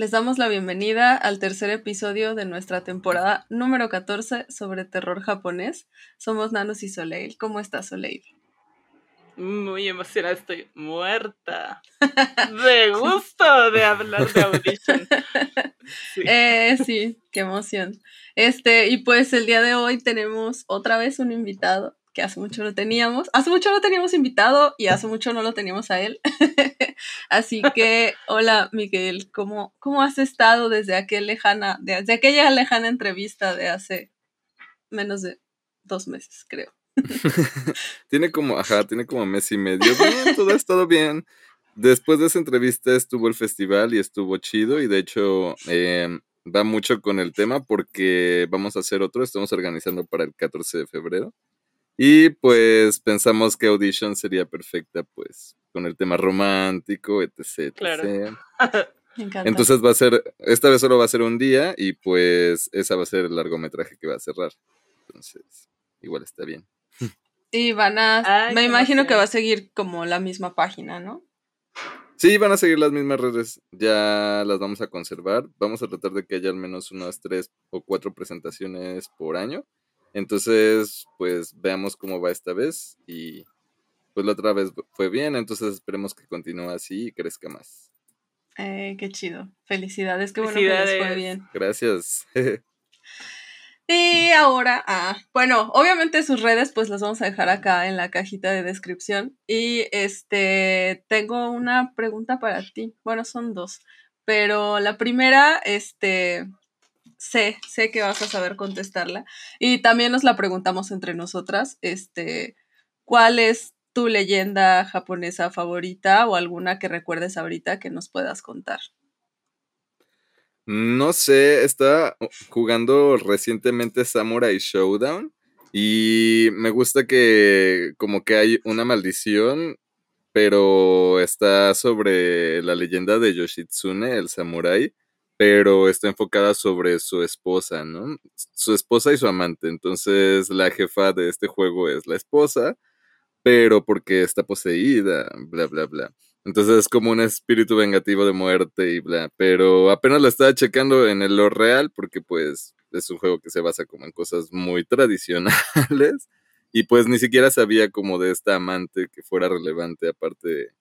Les damos la bienvenida al tercer episodio de nuestra temporada número 14 sobre terror japonés. Somos Nanos y Soleil. ¿Cómo estás, Soleil? Muy emocionada, estoy muerta. De gusto de hablar de Audition. Sí. Eh, sí, qué emoción. Este, y pues el día de hoy tenemos otra vez un invitado que hace mucho no teníamos. Hace mucho no teníamos invitado y hace mucho no lo teníamos a él. Así que, hola Miguel, ¿cómo, ¿cómo has estado desde, aquel lejana, desde aquella lejana entrevista de hace menos de dos meses, creo? tiene como, ajá, tiene como mes y medio. Todo ha estado bien. Después de esa entrevista estuvo el festival y estuvo chido y de hecho em, va mucho con el tema porque vamos a hacer otro, estamos organizando para el 14 de febrero. Y pues pensamos que Audition sería perfecta, pues, con el tema romántico, etc. Claro. Me encanta. Entonces va a ser, esta vez solo va a ser un día y pues esa va a ser el largometraje que va a cerrar. Entonces, igual está bien. Y van a, Ay, me imagino que va a seguir como la misma página, ¿no? Sí, van a seguir las mismas redes, ya las vamos a conservar. Vamos a tratar de que haya al menos unas tres o cuatro presentaciones por año. Entonces, pues veamos cómo va esta vez y pues la otra vez fue bien, entonces esperemos que continúe así y crezca más. Eh, qué chido. Felicidades, qué bueno que les fue bien. Gracias. Y ahora, ah, bueno, obviamente sus redes pues las vamos a dejar acá en la cajita de descripción. Y este, tengo una pregunta para ti. Bueno, son dos. Pero la primera, este, sé, sé que vas a saber contestarla. Y también nos la preguntamos entre nosotras. Este, ¿cuál es tu leyenda japonesa favorita o alguna que recuerdes ahorita que nos puedas contar? No sé, estaba jugando recientemente Samurai Showdown y me gusta que como que hay una maldición, pero está sobre la leyenda de Yoshitsune, el samurái, pero está enfocada sobre su esposa, ¿no? Su esposa y su amante. Entonces la jefa de este juego es la esposa, pero porque está poseída, bla, bla, bla. Entonces es como un espíritu vengativo de muerte y bla. Pero apenas lo estaba checando en el lore real porque pues es un juego que se basa como en cosas muy tradicionales. Y pues ni siquiera sabía como de esta amante que fuera relevante aparte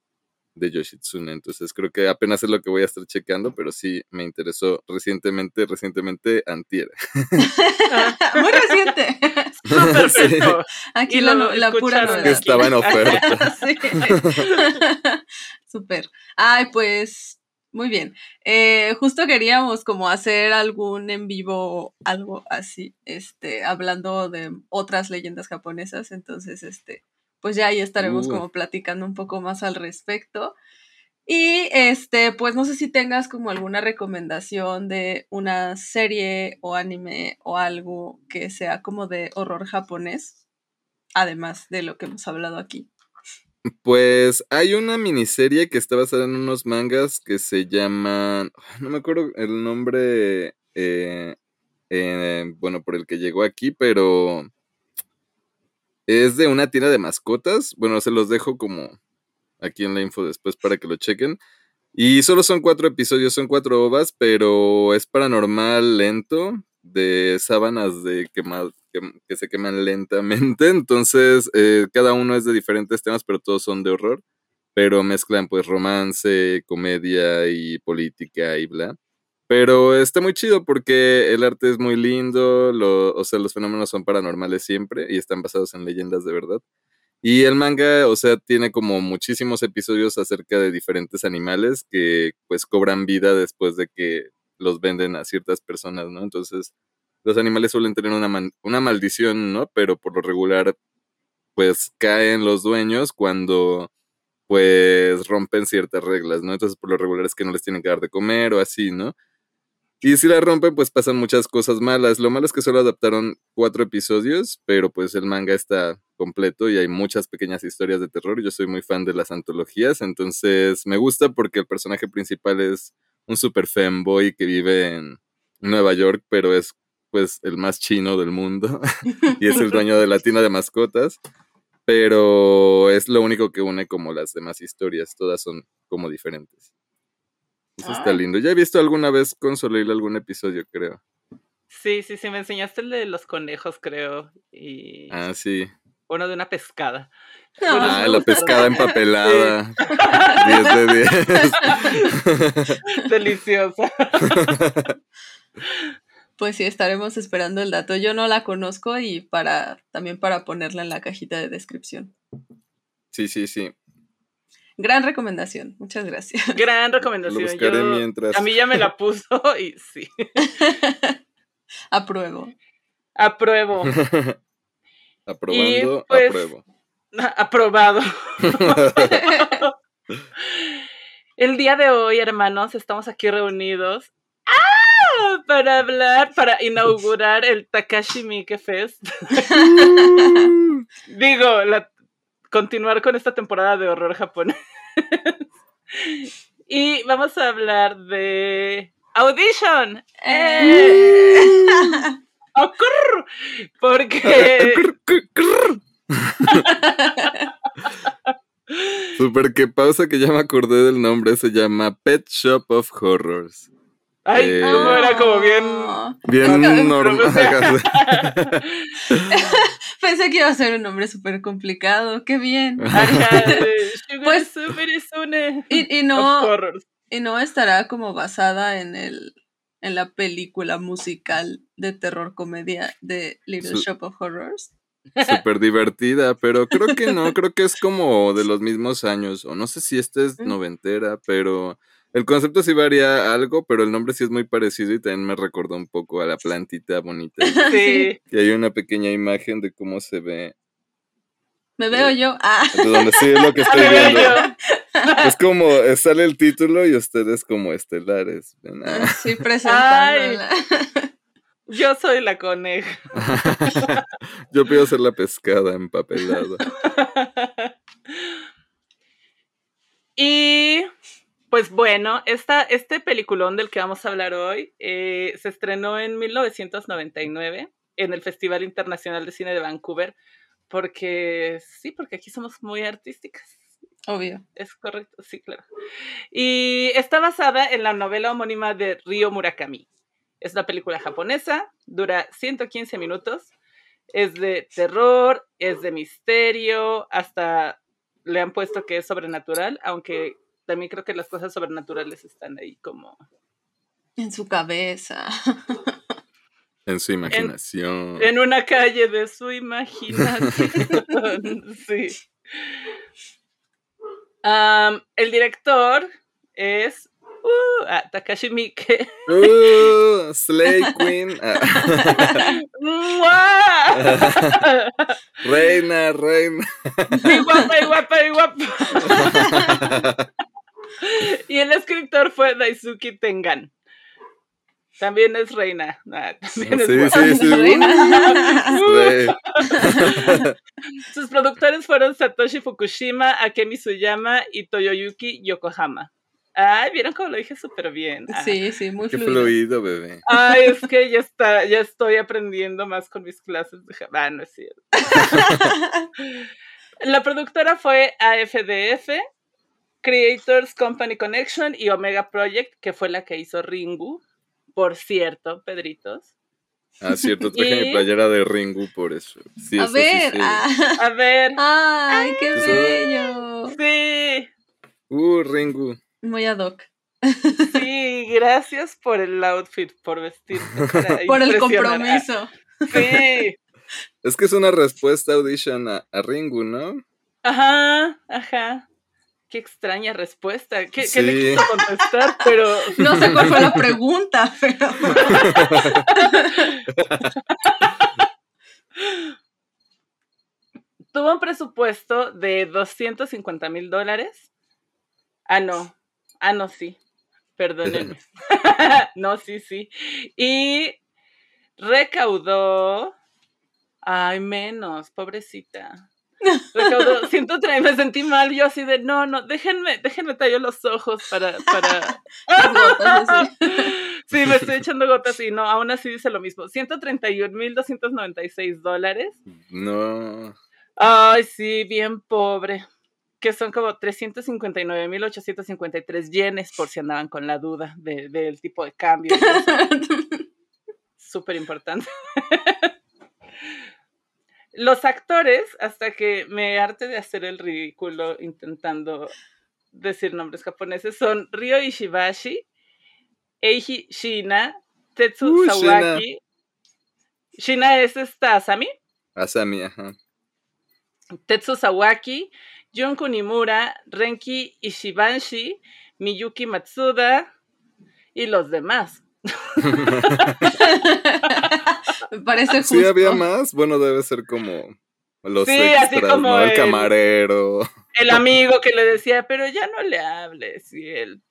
de, Yoshitsune. Entonces creo que apenas es lo que voy a estar checando, pero sí me interesó recientemente, recientemente antier. Muy reciente. Perfecto. Aquí la, lo no- la pura novedad. que estaba en oferta. Súper. Ay, pues, muy bien. Eh, justo queríamos como hacer algún en vivo, algo así, este, hablando de otras leyendas japonesas. Entonces, este, pues ya ahí estaremos Uh. como platicando un poco más al respecto. Y este, pues no sé si tengas como alguna recomendación de una serie o anime o algo que sea como de horror japonés, además de lo que hemos hablado aquí. Pues hay una miniserie que está basada en unos mangas que se llaman. No me acuerdo el nombre. eh, eh, bueno, por el que llegó aquí, pero. Es de una tienda de mascotas. Bueno, se los dejo como aquí en la info después para que lo chequen. Y solo son cuatro episodios, son cuatro ovas, pero es paranormal lento, de sábanas de quema- que, que se queman lentamente. Entonces, eh, cada uno es de diferentes temas, pero todos son de horror. Pero mezclan pues romance, comedia y política y bla. Pero está muy chido porque el arte es muy lindo, lo- o sea, los fenómenos son paranormales siempre y están basados en leyendas de verdad. Y el manga, o sea, tiene como muchísimos episodios acerca de diferentes animales que pues cobran vida después de que los venden a ciertas personas, ¿no? Entonces, los animales suelen tener una, una maldición, ¿no? Pero por lo regular, pues caen los dueños cuando pues rompen ciertas reglas, ¿no? Entonces, por lo regular es que no les tienen que dar de comer o así, ¿no? Y si la rompen, pues pasan muchas cosas malas. Lo malo es que solo adaptaron cuatro episodios, pero pues el manga está completo y hay muchas pequeñas historias de terror. Yo soy muy fan de las antologías, entonces me gusta porque el personaje principal es un super fanboy que vive en Nueva York, pero es pues el más chino del mundo y es el dueño de la tienda de mascotas. Pero es lo único que une como las demás historias, todas son como diferentes. Eso está lindo. Ya he visto alguna vez con Soleil algún episodio, creo. Sí, sí, sí, me enseñaste el de los conejos, creo. Y Ah, sí. uno de una pescada. No. Ah, la pescada empapelada. 10 de 10. Deliciosa. Pues sí, estaremos esperando el dato. Yo no la conozco y para también para ponerla en la cajita de descripción. Sí, sí, sí. Gran recomendación. Muchas gracias. Gran Lo recomendación. buscaré Yo- mientras. a mí ya me la puso y sí. Apruebo. Apruebo. Aprobando, pues, apruebo. Aprobado. El día de hoy, hermanos, estamos aquí reunidos ¡ah! para hablar, para inaugurar el Takashi Miike Fest. Digo, la- continuar con esta temporada de horror japonés. y vamos a hablar de Audition. ¡Eh! ¡Ocurr! Porque Super que pausa que ya me acordé del nombre, se llama Pet Shop of Horrors. Ay, Eh, no, era como bien. Bien normal. Pensé que iba a ser un nombre súper complicado. Qué bien. Sugar Pues- Y, y of no, y no estará como basada en el en la película musical de terror comedia de Little Su- Shop of Horrors. Súper divertida, pero creo que no, creo que es como de los mismos años, o no sé si esta es Mm. noventera, pero el concepto sí varía algo, pero el nombre sí es muy parecido y también me recordó un poco a la plantita bonita. Sí. Y hay una pequeña imagen de cómo se ve, ¿Me veo yo? Ah, de donde sí es lo que estoy viendo. yo. Es como, eh, sale el título y ustedes como estelares. ven, ah. sí, presentándola. Yo soy la coneja. Yo pido ser la pescada empapelada. y pues bueno, esta, este peliculón del que vamos a hablar hoy eh, se estrenó en 1999 en el Festival Internacional de Cine de Vancouver. Porque sí, porque aquí somos muy artísticas. Obvio. Es correcto, sí, claro. Y está basada en la novela homónima de Ryo Murakami. Es una película japonesa, dura 115 minutos, es de terror, es de misterio, hasta le han puesto que es sobrenatural, aunque también creo que las cosas sobrenaturales están ahí como... En su cabeza. En su imaginación. En una calle de su imaginación. sí. El director es uh, ah, Takashi Miike. Uh, Slay Queen. Ah. ¡Mua! reina, reina. y guapa, y guapa, y guapa. y el escritor fue Daisuke Tengan. También es reina. Ah, también es Sí, guapa. sí, sí. Reina. Sus productores fueron Satoshi Fukushima, Akemi Suyama y Toyoyuki Yokohama. Ay, vieron cómo lo dije súper bien. Ah. Sí, sí, muy Qué fluido. fluido, bebé. Ay, es que ya está, ya estoy aprendiendo más con mis clases de. Ah, no es cierto. La productora fue AFDF, Creators Company Connection y Omega Project, que fue la que hizo Ringu. Por cierto, Pedritos. Ah, cierto, traje Y- mi playera de Ringu por eso. Sí, A eso sí ver. ah. A ver. Ay, qué bello. Sí, Uh, Ringu. Muy ad hoc. sí, gracias por el outfit, por vestirte. Por el compromiso. Sí, Es que es una respuesta audition a, a Ringu, ¿no? Ajá, ajá. Qué extraña respuesta. ¿Qué, ¿qué le quiso contestar? Pero. No sé cuál fue la pregunta, pero. Tuvo un presupuesto de 250 mil dólares. Ah, no. Ah, no, sí. Perdónenme. no, sí, sí. Y recaudó. Ay, menos, pobrecita. Recaudó 130, me sentí mal, yo así de, no, no, déjenme, déjenme tallar los ojos para, para... sí, me estoy echando gotas y no, aún así dice lo mismo, 131.296 dólares. No. Ay, sí, bien pobre, que son como 359.853 yenes, por si andaban con la duda del tipo de cambio. Súper importante. Los actores, hasta que me arte de hacer el ridículo intentando decir nombres japoneses, son Ryo Ishibashi, Eiji Shina, Tetsu Sawaki. Shina. es esta Asami. Asami, ajá. Tetsu Sawaki, Jun Kunimura, Renki Ishibanshi, Miyuki Matsuda y los demás. Me parece justo. Sí, había más. Bueno, debe ser como los sí, así como el, camarero. El amigo que le decía, pero ya no le hables. Y él.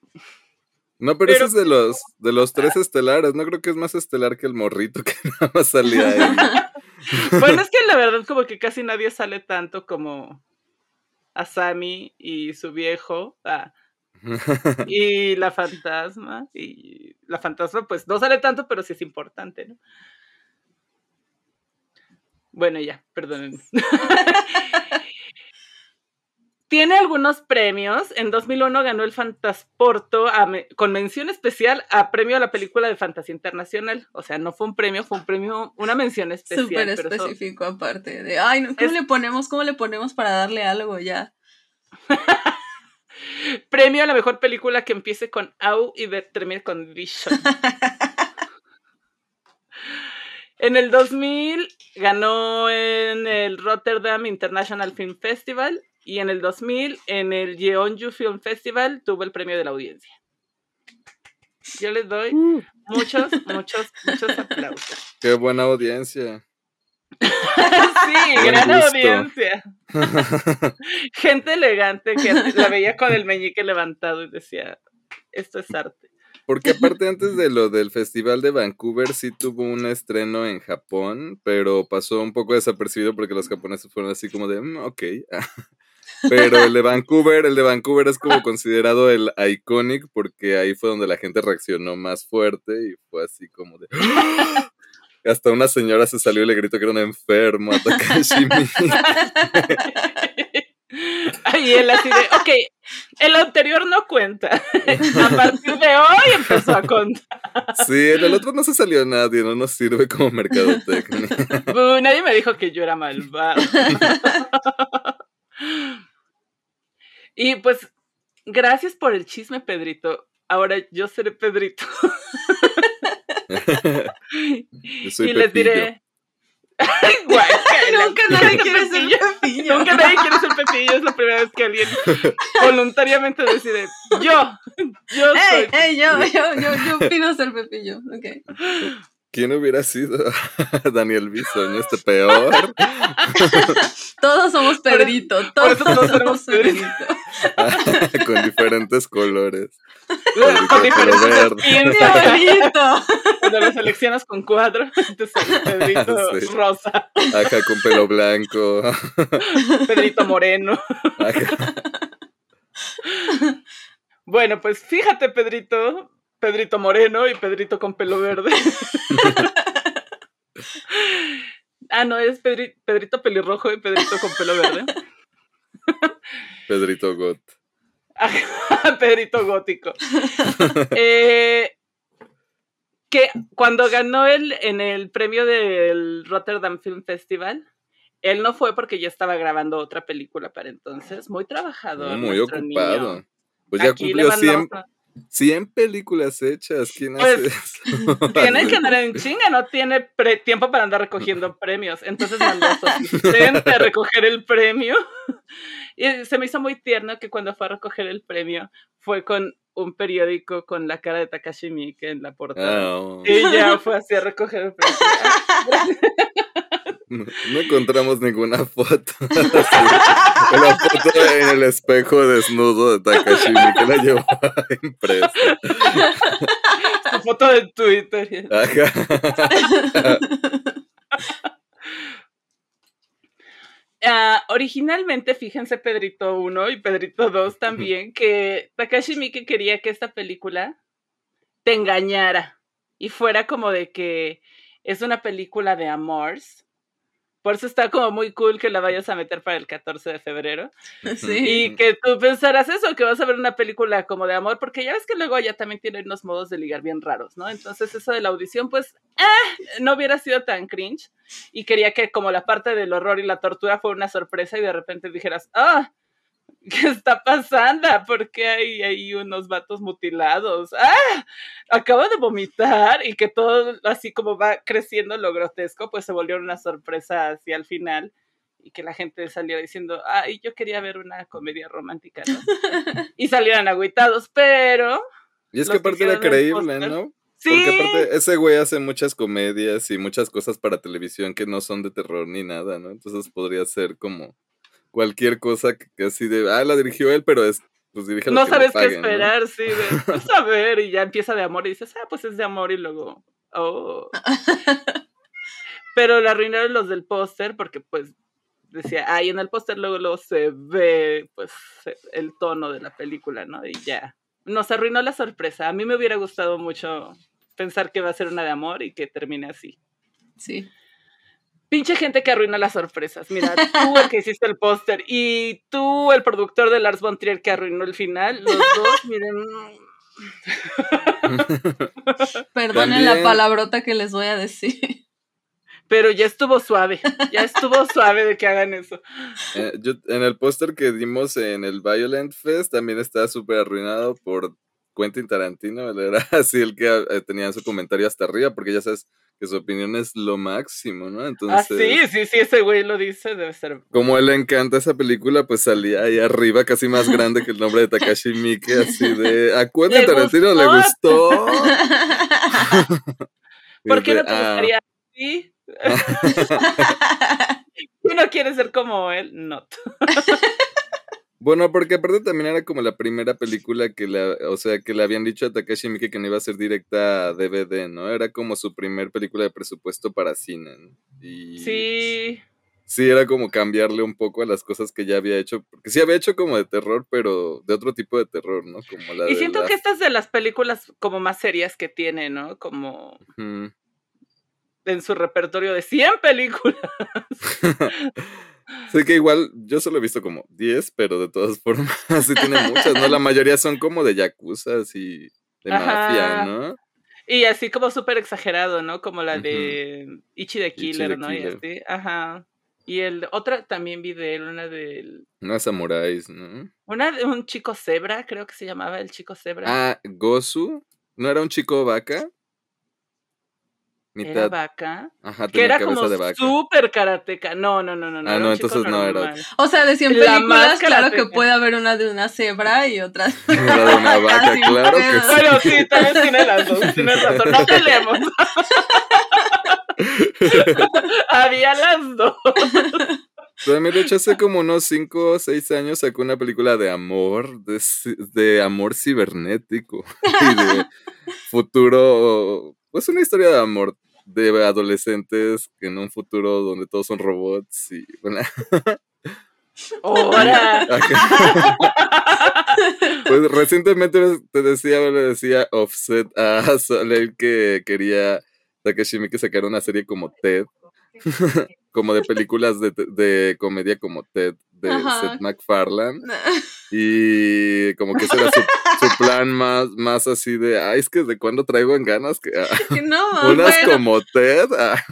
No, pero, ese es de los, de los tres estelares. No creo que es más estelar que el morrito que nada más salía ahí. bueno, es que la verdad, como que casi nadie sale tanto como Asami y su viejo. Ah, y la fantasma. Y la fantasma, pues no sale tanto, pero sí es importante, ¿no? Bueno, ya, perdonen. Tiene algunos premios. En 2001 ganó el Fantasporto con mención especial a premio a la película de fantasía internacional. O sea, no fue un premio, fue un premio, una mención especial. Súper específico aparte de, ay, ¿cómo le ponemos? ¿Cómo le ponemos para darle algo ya? premio a la mejor película que empiece con Au y termine con Vision. En el 2000 ganó en el Rotterdam International Film Festival y en el 2000 en el Jeonju Film Festival tuvo el premio de la audiencia. Yo les doy uh. muchos, muchos, muchos aplausos. Qué buena audiencia. sí, gran audiencia. Gente elegante que la veía con el meñique levantado y decía, esto es arte. Porque aparte antes de lo del Festival de Vancouver sí tuvo un estreno en Japón, pero pasó un poco desapercibido porque los japoneses fueron así como de, mm, ok. Pero el de Vancouver, el de Vancouver es como considerado el iconic porque ahí fue donde la gente reaccionó más fuerte y fue así como de... Hasta una señora se salió y le gritó que era un enfermo a Takashi Y él así de, ok, el anterior no cuenta. A partir de hoy empezó a contar. Sí, en el otro no se salió nadie, no nos sirve como mercadotecnia. Uh, nadie me dijo que yo era malvado. Y pues, gracias por el chisme, Pedrito. Ahora yo seré Pedrito. y les diré, Nunca nadie quiere ser Pepillo. Nunca nadie quiere ser Pepillo. Es la primera vez que alguien voluntariamente decide, yo, yo soy. Hey, yo, yo, yo, yo pido ser Pepillo. Okay. ¿Quién hubiera sido Daniel Bisoño, este peor? todos somos Pedrito, todos, todos somos Pedrito. Con diferentes colores. con diferentes Pedrito. Cuando lo seleccionas con cuatro, entonces Pedrito rosa. Acá con pelo blanco. Pedrito moreno. Bueno, pues fíjate, Pedrito, Pedrito Moreno y Pedrito con pelo verde. ah, no, es Pedrito pelirrojo y Pedrito con pelo verde. Pedrito Got. Pedrito gótico. Eh, que cuando ganó él en el premio del Rotterdam Film Festival, él no fue porque ya estaba grabando otra película para entonces. Muy trabajador. Muy ocupado. Pues ya cumplió 100, 100 películas hechas, ¿quién pues, hace eso? Tiene que andar en chinga, no tiene tiempo para andar recogiendo premios. Entonces mandó a su asistente a recoger el premio. Y se me hizo muy tierno que cuando fue a recoger el premio fue con un periódico con la cara de Takashi Miike en la portada. Oh. Y ya fue así a recoger el premio. No, no encontramos ninguna foto. Una foto en el espejo desnudo de Takashi que la llevaba impresa. Su foto de Twitter. Ajá. Ah, originalmente, fíjense Pedrito 1 y Pedrito 2 también, que Takashi Miike quería que esta película te engañara y fuera como de que es una película de amores. Por eso está como muy cool que la vayas a meter para el 14 de febrero. Sí. Y que tú pensarás eso, que vas a ver una película como de amor, porque ya ves que luego ya también tiene unos modos de ligar bien raros, ¿no? Entonces eso de la audición, pues, ah, no hubiera sido tan cringe. Y quería que como la parte del horror y la tortura fue una sorpresa y de repente dijeras, ah, ¿qué está pasando? ¿Por qué hay ahí unos vatos mutilados? ¡Ah! Acabo de vomitar y que todo así como va creciendo lo grotesco, pues se volvió una sorpresa hacia el final y que la gente saliera diciendo, ay, yo quería ver una comedia romántica, ¿no? y salieran agüitados, pero... Y es que aparte era creíble. ¿no? Sí, Porque aparte ese güey hace muchas comedias y muchas cosas para televisión que no son de terror ni nada, ¿no? Entonces podría ser como cualquier cosa que, que así de, ah, la dirigió él, pero es, pues dirige no que sabes paguen, qué ¿no? esperar, sí, de, pues a ver, y ya empieza de amor y dices, ah, pues es de amor y luego, oh. Pero la arruinaron los del póster porque pues decía, ay, en el póster luego, luego se ve pues el tono de la película, ¿no? Y ya. Nos arruinó la sorpresa. A mí me hubiera gustado mucho pensar que va a ser una de amor y que termine así. Sí. Pinche gente que arruina las sorpresas. Mira, tú el que hiciste el póster y tú el productor de Lars von Trier que arruinó el final, los dos, miren, Perdonen la palabrota que les voy a decir. pero ya estuvo suave, ya estuvo suave de que hagan eso. Eh, yo, en el póster que dimos en el Violent Fest también estaba súper arruinado por Quentin Tarantino. Él era así el que eh, tenía su comentario hasta arriba, porque ya sabes que su opinión es lo máximo, ¿no? Ah, Entonces, sí, sí, sí, ese güey lo dice, debe ser. como a él le encanta esa película, pues salía ahí arriba, casi más grande que el nombre de Takashi Miike, así de a Quentin ¿Le Tarantino le gustó? ¿Por qué no te "Ah". gustaría así? ¿Tú no quieres ser como él? No. Bueno, porque aparte también era como la primera película que la, o sea, que le habían dicho a Takashi Miike que no iba a ser directa a DVD, ¿no? Era como su primer película de presupuesto para cine. ¿no? Y Sí. sí, era como cambiarle un poco a las cosas que ya había hecho, porque sí había hecho como de terror, pero de otro tipo de terror, ¿no? Como la Y de siento que esta es de las películas como más serias que tiene, ¿no? Como en su repertorio de 100 películas. Sé que igual yo solo he visto como 10, pero de todas formas sí tiene muchas, ¿no? La mayoría son como de yakuza y de Ajá. mafia, ¿no? Y así como súper exagerado, ¿no? Como la de Ichi the Ichi Killer, ¿no? Y así. Ajá. Y el otra también vi de él, una del. No samuráis, ¿no? Una de un chico cebra, creo que se llamaba el chico cebra. Ah, Gosu, ¿no era un chico vaca? Era Mitad. vaca. Ajá, Que era como de vaca. súper karateca. No, no, no, no. no Ah, era no, entonces no era. O sea, de 100 La películas, claro que puede haber una de una cebra y otra Era de una vaca, claro que sí. Bueno, sí, tal vez tiene las dos, tienes razón. No peleemos. Había las dos. De hecho hace como unos 5 o 6 años sacó una película de amor, de amor cibernético y de futuro, pues una historia de amor de adolescentes en un futuro donde todos son robots y bueno. Pues recientemente te decía, le decía Offset a Soleil que quería Takeshi Miike sacar una serie como Ted, como de películas de, de comedia como Ted de Ajá. Seth MacFarlane y como que ese era su, su plan más, más así de, ay, es que de cuándo traigo en ganas que ah, Que no, unas bueno, como Ted, ah,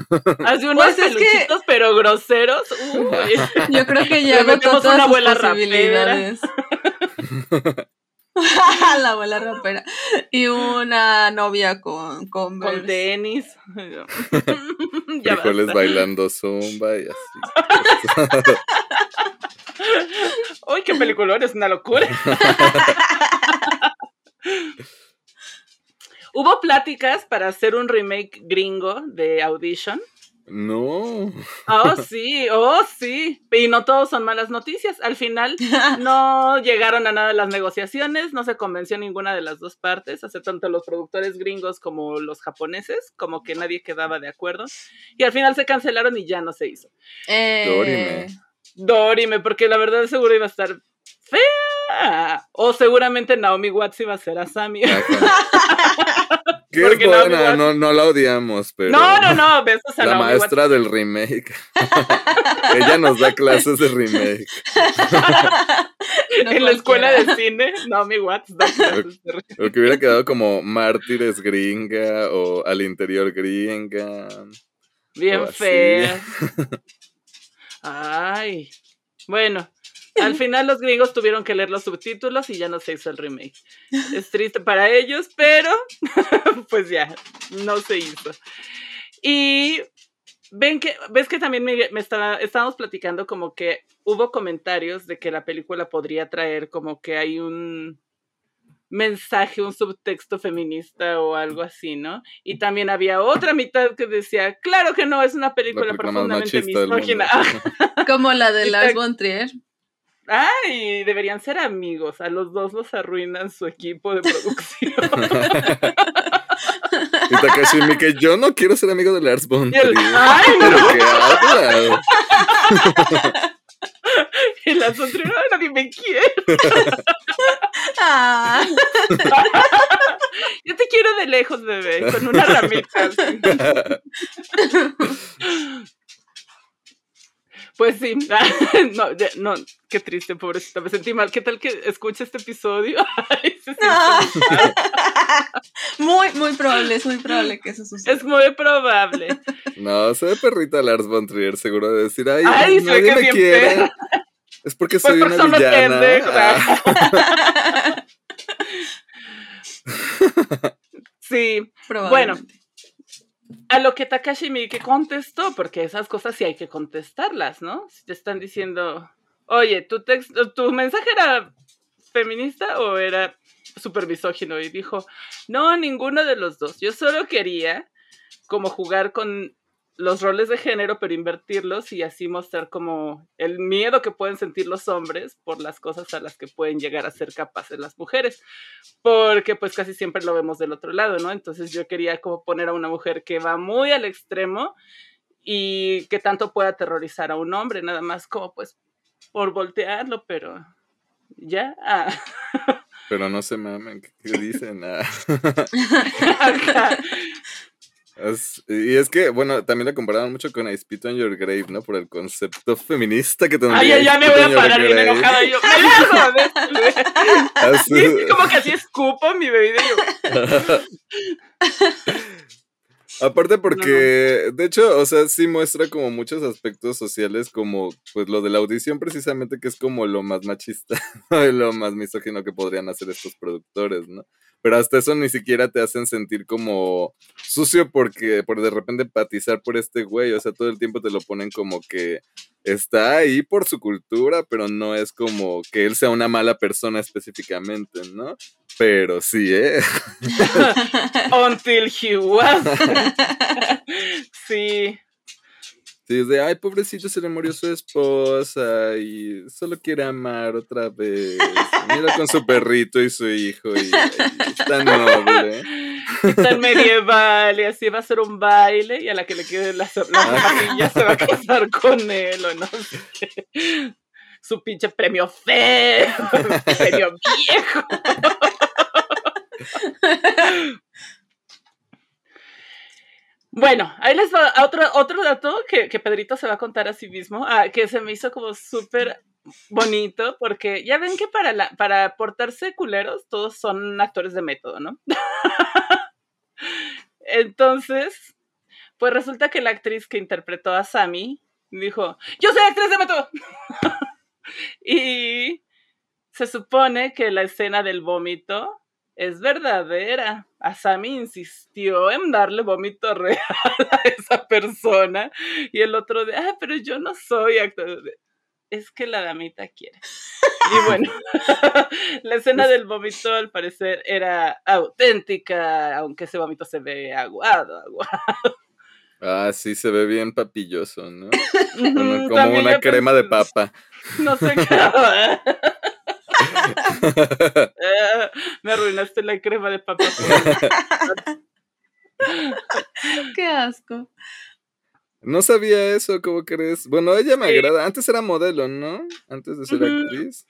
Hace unos Pues es que- peluchitos, pero groseros. Uy. yo creo que ya agotó metemos todas una sus abuela posibilidades. la abuela rapera. Y una novia con, con, Con tenis. frijoles bailando zumba y así. Uy, qué película, es una locura. Hubo pláticas para hacer un remake gringo de Audition. No. Oh, sí, oh, sí. Y no todos son malas noticias. Al final no llegaron a nada las negociaciones, no se convenció ninguna de las dos partes, hace tanto los productores gringos como los japoneses, como que nadie quedaba de acuerdo. Y al final se cancelaron y ya no se hizo. Eh, Dorime, porque la verdad seguro iba a estar fea. O seguramente Naomi Watts iba a ser a Sammy. Porque no, no la odiamos, pero. No, no, no, besos a La maestra del remake. Ella nos da clases de remake. no en la escuela de cine, Naomi Watts da clases de que hubiera quedado como Mártires gringa o Al interior gringa. Bien fea. Ay. Bueno, al final los gringos tuvieron que leer los subtítulos y ya no se hizo el remake. Es triste para ellos, pero pues ya, no se hizo. Y ven que, ves que también me, me estaba, estábamos platicando como que hubo comentarios de que la película podría traer como que hay un mensaje, un subtexto feminista o algo así, ¿no? Y también había otra mitad que decía, claro que no, es una película, profundamente misógina. Como la de Lars von Trier. Ay, deberían ser amigos. A los dos los arruinan su equipo de producción. Y Takashi Miike, yo no quiero ser amigo de Lars von Trier. ¡Ay, ¿Pero no! qué habla? y las otras, "Ay, nadie me quiere. Ah, Yo te quiero de lejos, bebé, con una ramita. así. Pues sí, no, ya- no, qué triste, pobrecita, me sentí mal. ¿Qué tal que escuche este episodio? Ay, se siente no. muy, muy probable, es muy probable que eso suceda. Es muy probable. No, se ve perrita Lars von Trier, seguro de decir, ay, Ay, se ve nadie que me bien quiere. perra. Es porque Pues soy porque una villana. Ah, Sí, Probablemente. A lo que Takashi Miike contestó, porque esas cosas sí hay que contestarlas, ¿no? Si te están diciendo, oye, ¿tu, texto, ¿tu mensaje era feminista o era súper misógino? Y dijo, no, ninguno de los dos. Yo solo quería como jugar con los roles de género, pero invertirlos y así mostrar como el miedo que pueden sentir los hombres por las cosas a las que pueden llegar a ser capaces las mujeres, porque pues casi siempre lo vemos del otro lado, ¿no? Entonces yo quería como poner a una mujer que va muy al extremo y que tanto puede aterrorizar a un hombre, nada más como pues por voltearlo, pero ya. Ah. Pero no se mamen, ¿qué, dicen? Ah. Es- y es que, bueno, también la comparaban mucho con I Spit on Your Grave, ¿no? Por el concepto feminista que tendría Ay, ya, ya me voy a parar bien Grave. enojada. Yo, me Así- Sí, es como que así escupo mi bebida y yo, Aparte porque, de hecho, o sea, sí muestra como muchos aspectos sociales, como pues lo de la audición precisamente, que es como lo más machista, lo más misógino que podrían hacer estos productores, ¿no? Pero hasta eso ni siquiera te hacen sentir como sucio porque por de repente empatizar por este güey, o sea, todo el tiempo te lo ponen como que está ahí por su cultura, pero no es como que él sea una mala persona específicamente, ¿no? Pero sí, ¿eh? Until he was. sí. Sí, es de, ay, pobrecito, se le murió su esposa y solo quiere amar otra vez. Mira con su perrito y su hijo y, y está noble. Y tan medieval, y así va a ser un baile, y a la que le quede la, la zapatilla se va a casar con él, o no sé. Su pinche premio feo, premio viejo. Bueno, ahí les va otro, otro dato que, que Pedrito se va a contar a sí mismo, ah, que se me hizo como súper bonito, porque ya ven que para, la, para portarse culeros todos son actores de método, ¿no? Entonces, pues resulta que la actriz que interpretó a Sammy dijo, yo soy actriz de método. y se supone que la escena del vómito es verdadera. Asami insistió en darle vómito real a esa persona y el otro de, ah, pero yo no soy actor. es que la damita quiere. Y bueno, la escena del vómito al parecer era auténtica, aunque ese vómito se ve aguado, aguado. Ah, sí, se ve bien papilloso, ¿no? como una crema de papa. No sé qué. Me arruinaste la crema de papa. qué asco. No sabía eso, ¿cómo crees? Bueno, ella me agrada. Antes era modelo, ¿no? Antes de ser actriz.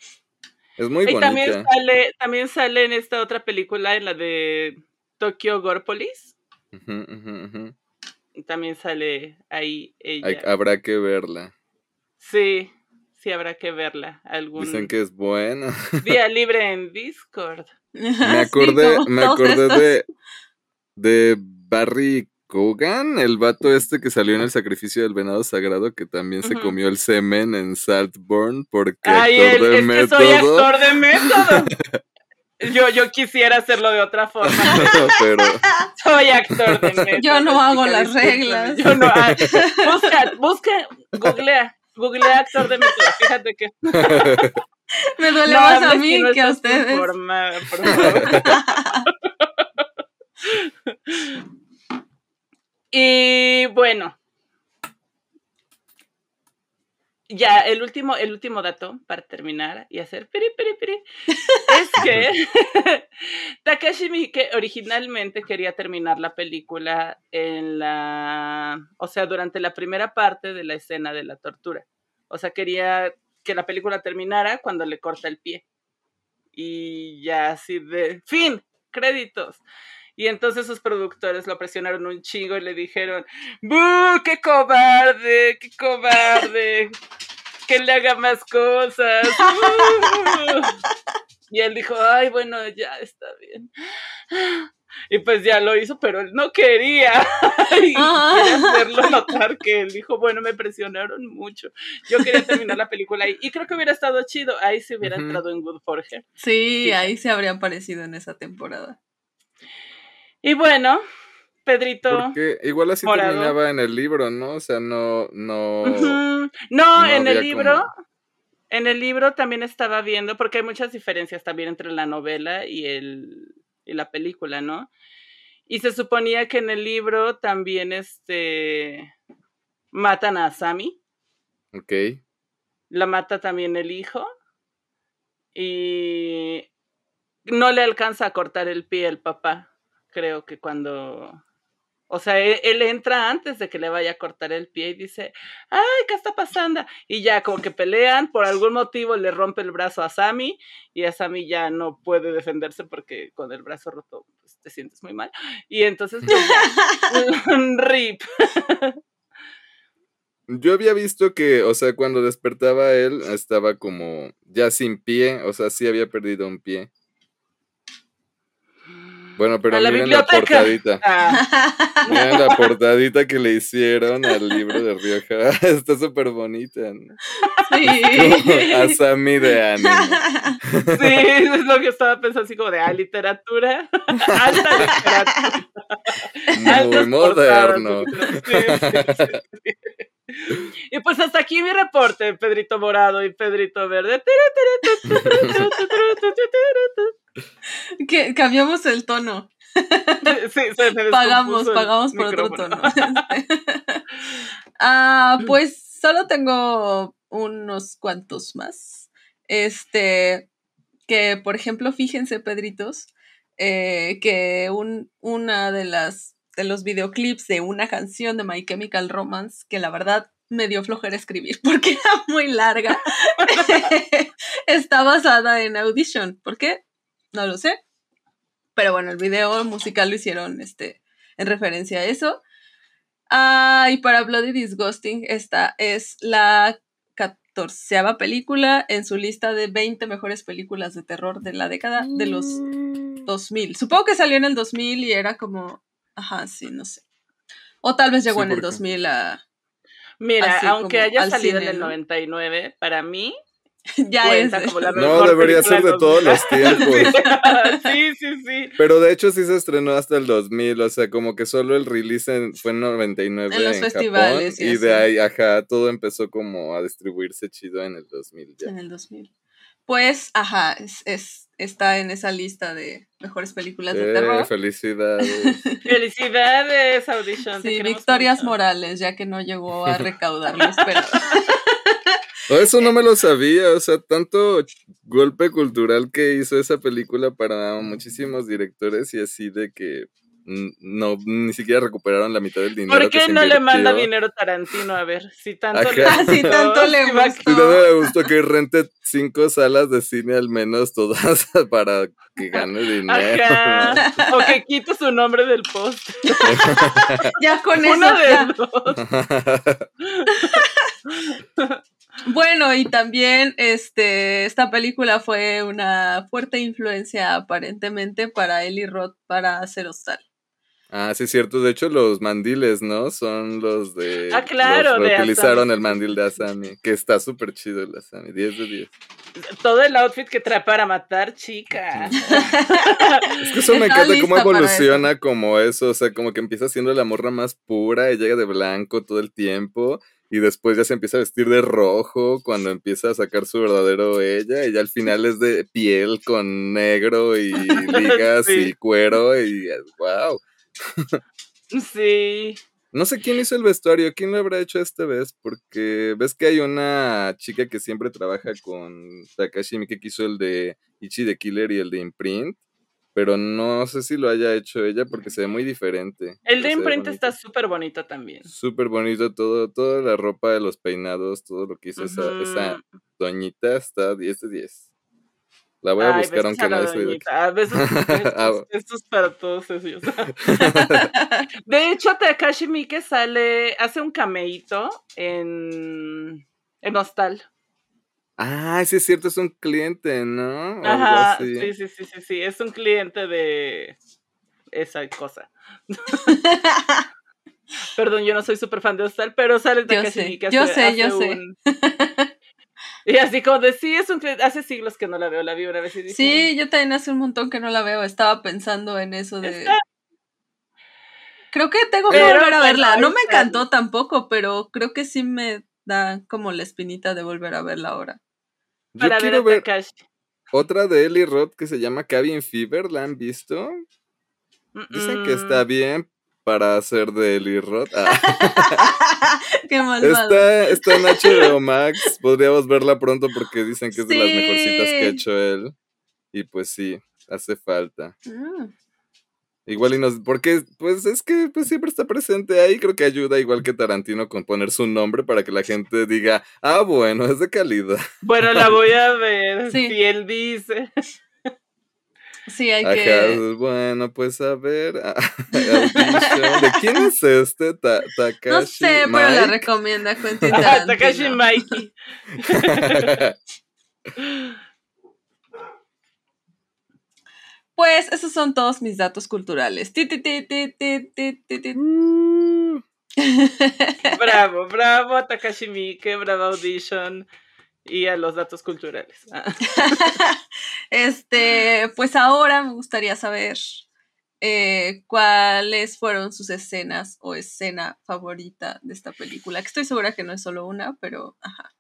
Es muy bonita. También sale, también sale en esta otra película, en la de Tokyo Gorpolis. También sale ahí ella. habrá que verla. Sí, sí habrá que verla. Algún Dicen que es buena. Día libre en Discord. Me acordé, me acordé de, de Barry Kogan, el vato este que salió en el sacrificio del venado sagrado, que también se comió el semen en Saltburn porque Ay, actor de método. soy actor de método. Yo, yo quisiera hacerlo de otra forma. pero... Soy actor de método. Yo no hago las reglas. Yo no hago. Busca, busca, googlea, googlea actor de método. Fíjate que. Me duele más a mí que, a ustedes. por favor. Y bueno, ya el último, el último dato para terminar y hacer piri, piri, piri, es que Takashi Miike originalmente quería terminar la película en la, o sea, durante la primera parte de la escena de la tortura. O sea, quería que la película terminara cuando le corta el pie. Y ya así de, fin, créditos. Y entonces sus productores lo presionaron un chingo y le dijeron, ¡Buh! ¡Qué cobarde! ¡Qué cobarde! Que le haga más cosas. y él dijo, ay, bueno, ya está bien. Y pues ya lo hizo, pero él no quería. y quería hacerlo notar que él dijo, bueno, me presionaron mucho. Yo quería terminar la película ahí. Y creo que hubiera estado chido. Ahí se hubiera entrado en Good for Her. Sí, ahí se habría aparecido en esa temporada. Y bueno, Pedrito. Porque igual así terminaba en el libro, ¿no? O sea, no, no. No, en el libro. En el libro también estaba viendo, porque hay muchas diferencias también entre la novela y, el, y la película, ¿no? Y se suponía que en el libro también este matan a Sammy. Ok. La mata también el hijo. Y no le alcanza a cortar el pie el papá creo que cuando, o sea, e-, él, entra antes de que le vaya a cortar el pie y dice, ay, ¿qué está pasando? Y ya como que pelean, por algún motivo le rompe el brazo a Sammy y a Sammy ya no puede defenderse porque con el brazo roto pues, te sientes muy mal. Y entonces, pues, rip. Yo había visto que, o sea, cuando despertaba él, estaba como ya sin pie, o sea, sí había perdido un pie. Bueno, pero miren la portadita. Ah. Miren la portadita que le hicieron al libro de Rioja. Está súper bonita. Sí. a Sammy de anime. Sí, es lo que estaba pensando, así como de ah, literatura. Alta literatura. Muy moderno. y pues hasta aquí mi reporte, Pedrito Morado y Pedrito Verde. que cambiamos el tono. Sí, se pagamos, pagamos por otro tono. ah, pues solo tengo unos cuantos más. Este, que por ejemplo, fíjense, Pedritos, eh, que un, una de las de los videoclips de una canción de My Chemical Romance, que la verdad me dio flojera escribir porque era muy larga, está basada en Audition. ¿Por qué? No lo sé. Pero bueno, el video musical lo hicieron este, en referencia a eso. Ah, y para Bloody Disgusting, esta es la catorceava película en su lista de 20 mejores películas de terror de la década de los 2000. Mm. Supongo que salió en el 2000 y era como, ajá, sí, no sé. O tal vez llegó en el 2000 a... Mira, aunque haya salido en el 99, para mí ya es. como la No, debería ser de todos 2000. los tiempos. sí, sí, sí. Pero de hecho sí se estrenó hasta el 2000, o sea, como que solo el release en- fue en 99 En los Japón, festivales y y así. de ahí, ajá, todo empezó como a distribuirse chido en el 2000 ya. En el 2000. Pues, ajá, es, es- está en esa lista de mejores películas de Eh, terror. felicidades. Felicidades, Audition. Sí, Victorias mucho. Morales, ya que no llegó a recaudar lo esperado. Oh, eso no me lo sabía, o sea, tanto golpe cultural que hizo esa película para muchísimos directores y así de que no ni siquiera recuperaron la mitad del dinero. ¿Por qué no le manda dinero Tarantino? A ver, si tanto le Ah, si tanto le si va a- gustó. Y no me gustó que rente cinco salas de cine al menos todas para que gane dinero. Ajá. O que quite su nombre del post. Ya con eso. Uno de dos. Bueno, y también este, esta película fue una fuerte influencia aparentemente para Eli Roth para hacer Hostal. Ah, sí, es cierto. De hecho, los mandiles, ¿no? Son los de. Ah, claro, los de Utilizaron Asami. el mandil de Asami, que está súper chido el Asami. 10 de 10. Todo el outfit que trae para matar, chica. Es que eso me encanta cómo evoluciona como eso. O sea, como que empieza siendo la morra más pura y llega de blanco todo el tiempo. Y después ya se empieza a vestir de rojo cuando empieza a sacar su verdadero ella. Y ya al final es de piel con negro y ligas Sí. y cuero. Y wow. Sí. No sé quién hizo el vestuario, quién lo habrá hecho esta vez, porque ves que hay una chica que siempre trabaja con Takashi Miike que hizo el de Ichi the Killer y el de Imprint, pero no sé si lo haya hecho ella porque se ve muy diferente. El de bonito. está súper bonito también. Súper bonito todo, toda la ropa de los peinados, todo lo que hizo esa, esa doñita está 10 de 10. La voy a Ay, buscar aunque se doñita. A veces Ah, estos, estos para todos ellos. De hecho, Takashi Miike sale, hace un cameíto en, en Hostal. Ah, sí es cierto, es un cliente, ¿no? O Ajá, sí, sí, sí, sí, sí, es un cliente de esa cosa. Perdón, yo no soy súper fan de Hostal, pero sale Yo Takashi sé, Miike. yo hace- sé, yo hace sé. un- Y así como de, sí, es un cliente, hace siglos que no la veo, la vi una vez y dije, Sí, yo también hace un montón que no la veo. Estaba pensando en eso de. Está- Creo que tengo que Pero, volver a bueno, verla. No me encantó tampoco, pero creo que sí me da como la espinita de volver a verla ahora. Yo para ver quiero a ver otra de Eli Roth que se llama Cabin Fever, ¿la han visto? Dicen que está bien para hacer de Eli Roth. Ah, Qué está, está en HBO Max, podríamos verla pronto porque dicen que es de las mejorcitas que ha hecho él. Y pues sí, hace falta. Mm. Igual y nos, porque pues es que pues siempre está presente ahí, creo que ayuda igual que Tarantino con poner su nombre para que la gente diga, ah bueno, es de calidad. Bueno, la voy a ver. Sí. Si él dice. Sí, hay Ajá, que. bueno, pues a ver. ¿De quién es este? Ta- Takashi. No sé, pero la recomienda Quentin Takashi. Mikey. Pues esos son todos mis datos culturales. Ti, ti, ti, ti, ti, ti, ti, ti. Uh, Bravo, bravo a Takashi Miike, bravo Audition y a los datos culturales. Ah. Este, pues ahora me gustaría saber eh, cuáles fueron sus escenas o escena favorita de esta película. Que estoy segura que no es solo una, pero ajá.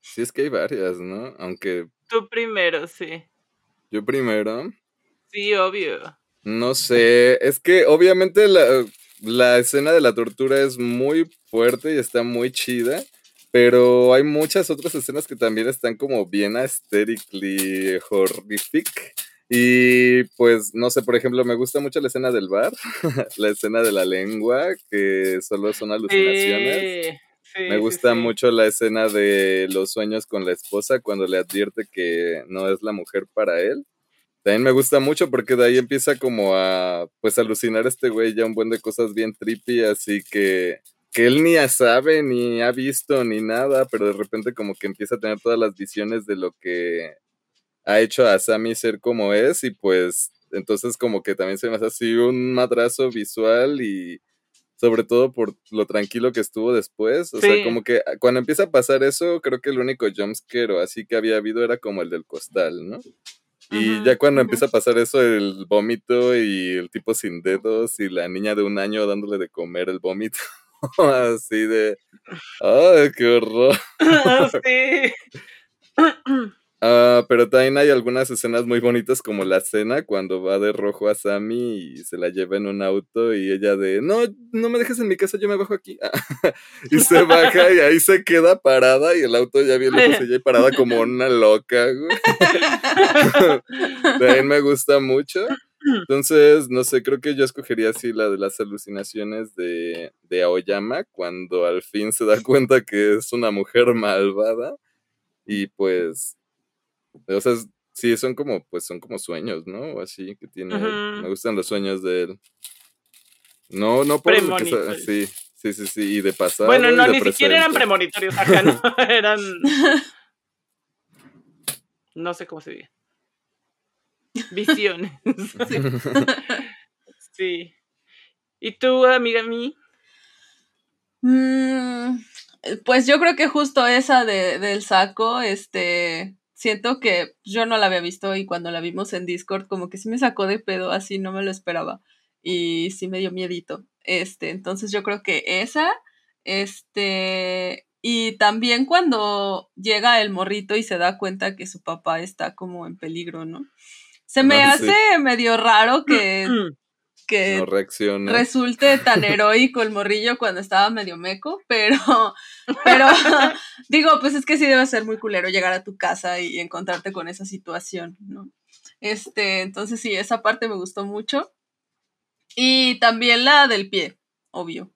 sí, es que hay varias, ¿no? Aunque Tú primero, sí. Yo primero. Sí, obvio. No sé, es que obviamente la, la escena de la tortura es muy fuerte y está muy chida, pero hay muchas otras escenas que también están como bien aesthetically horrific. Y pues, no sé, por ejemplo, me gusta mucho la escena del bar, la escena de la lengua, que solo son alucinaciones. Sí, Me sí, gusta sí. mucho la escena de los sueños con la esposa cuando le advierte que no es la mujer para él. También me gusta mucho porque de ahí empieza como a pues alucinar este güey ya un buen de cosas bien trippy, así que que él ni sabe ni ha visto ni nada, pero de repente como que empieza a tener todas las visiones de lo que ha hecho a Sammy ser como es y pues entonces como que también se me hace así un madrazo visual y sobre todo por lo tranquilo que estuvo después. O sea, como que cuando empieza a pasar eso, creo que el único jumpscare o así que había habido era como el del costal, ¿no? Y ya cuando empieza a pasar eso, el vómito y el tipo sin dedos y la niña de un año dándole de comer el vómito, así de, ¡ay, qué horror! sí. Ah, pero también hay algunas escenas muy bonitas como la cena cuando va de rojo a Sammy y se la lleva en un auto y ella de, no, no me dejes en mi casa, yo me bajo aquí. y se baja y ahí se queda parada y el auto ya bien lejos y ella ahí parada como una loca. También me gusta mucho. Entonces, no sé, creo que yo escogería así la de las alucinaciones de, de Aoyama cuando al fin se da cuenta que es una mujer malvada y pues, o sea, sí, son como, pues son como sueños, ¿no? O así que tiene, él. Ujú. me gustan los sueños de él. No, no por sí, sí, sí, sí, y de pasado. Bueno, no, ni siquiera eran premonitorios acá, no, eran... No sé cómo se dice. Visiones. Sí. ¿Y tú, amiga mí? Mm, pues yo creo que justo esa de, del saco, este, siento que yo no la había visto y cuando la vimos en Discord como que sí me sacó de pedo, así no me lo esperaba y sí me dio miedito. Este, entonces yo creo que esa, este, y también cuando llega el morrito y se da cuenta que su papá está como en peligro, ¿no? Se me Ah, sí. hace medio raro que, que No reacciona. resulte tan heroico el morrillo cuando estaba medio meco, pero, pero digo, pues es que sí debe ser muy culero llegar a tu casa y encontrarte con esa situación, ¿no? Este, entonces sí, esa parte me gustó mucho. Y también la del pie, obvio.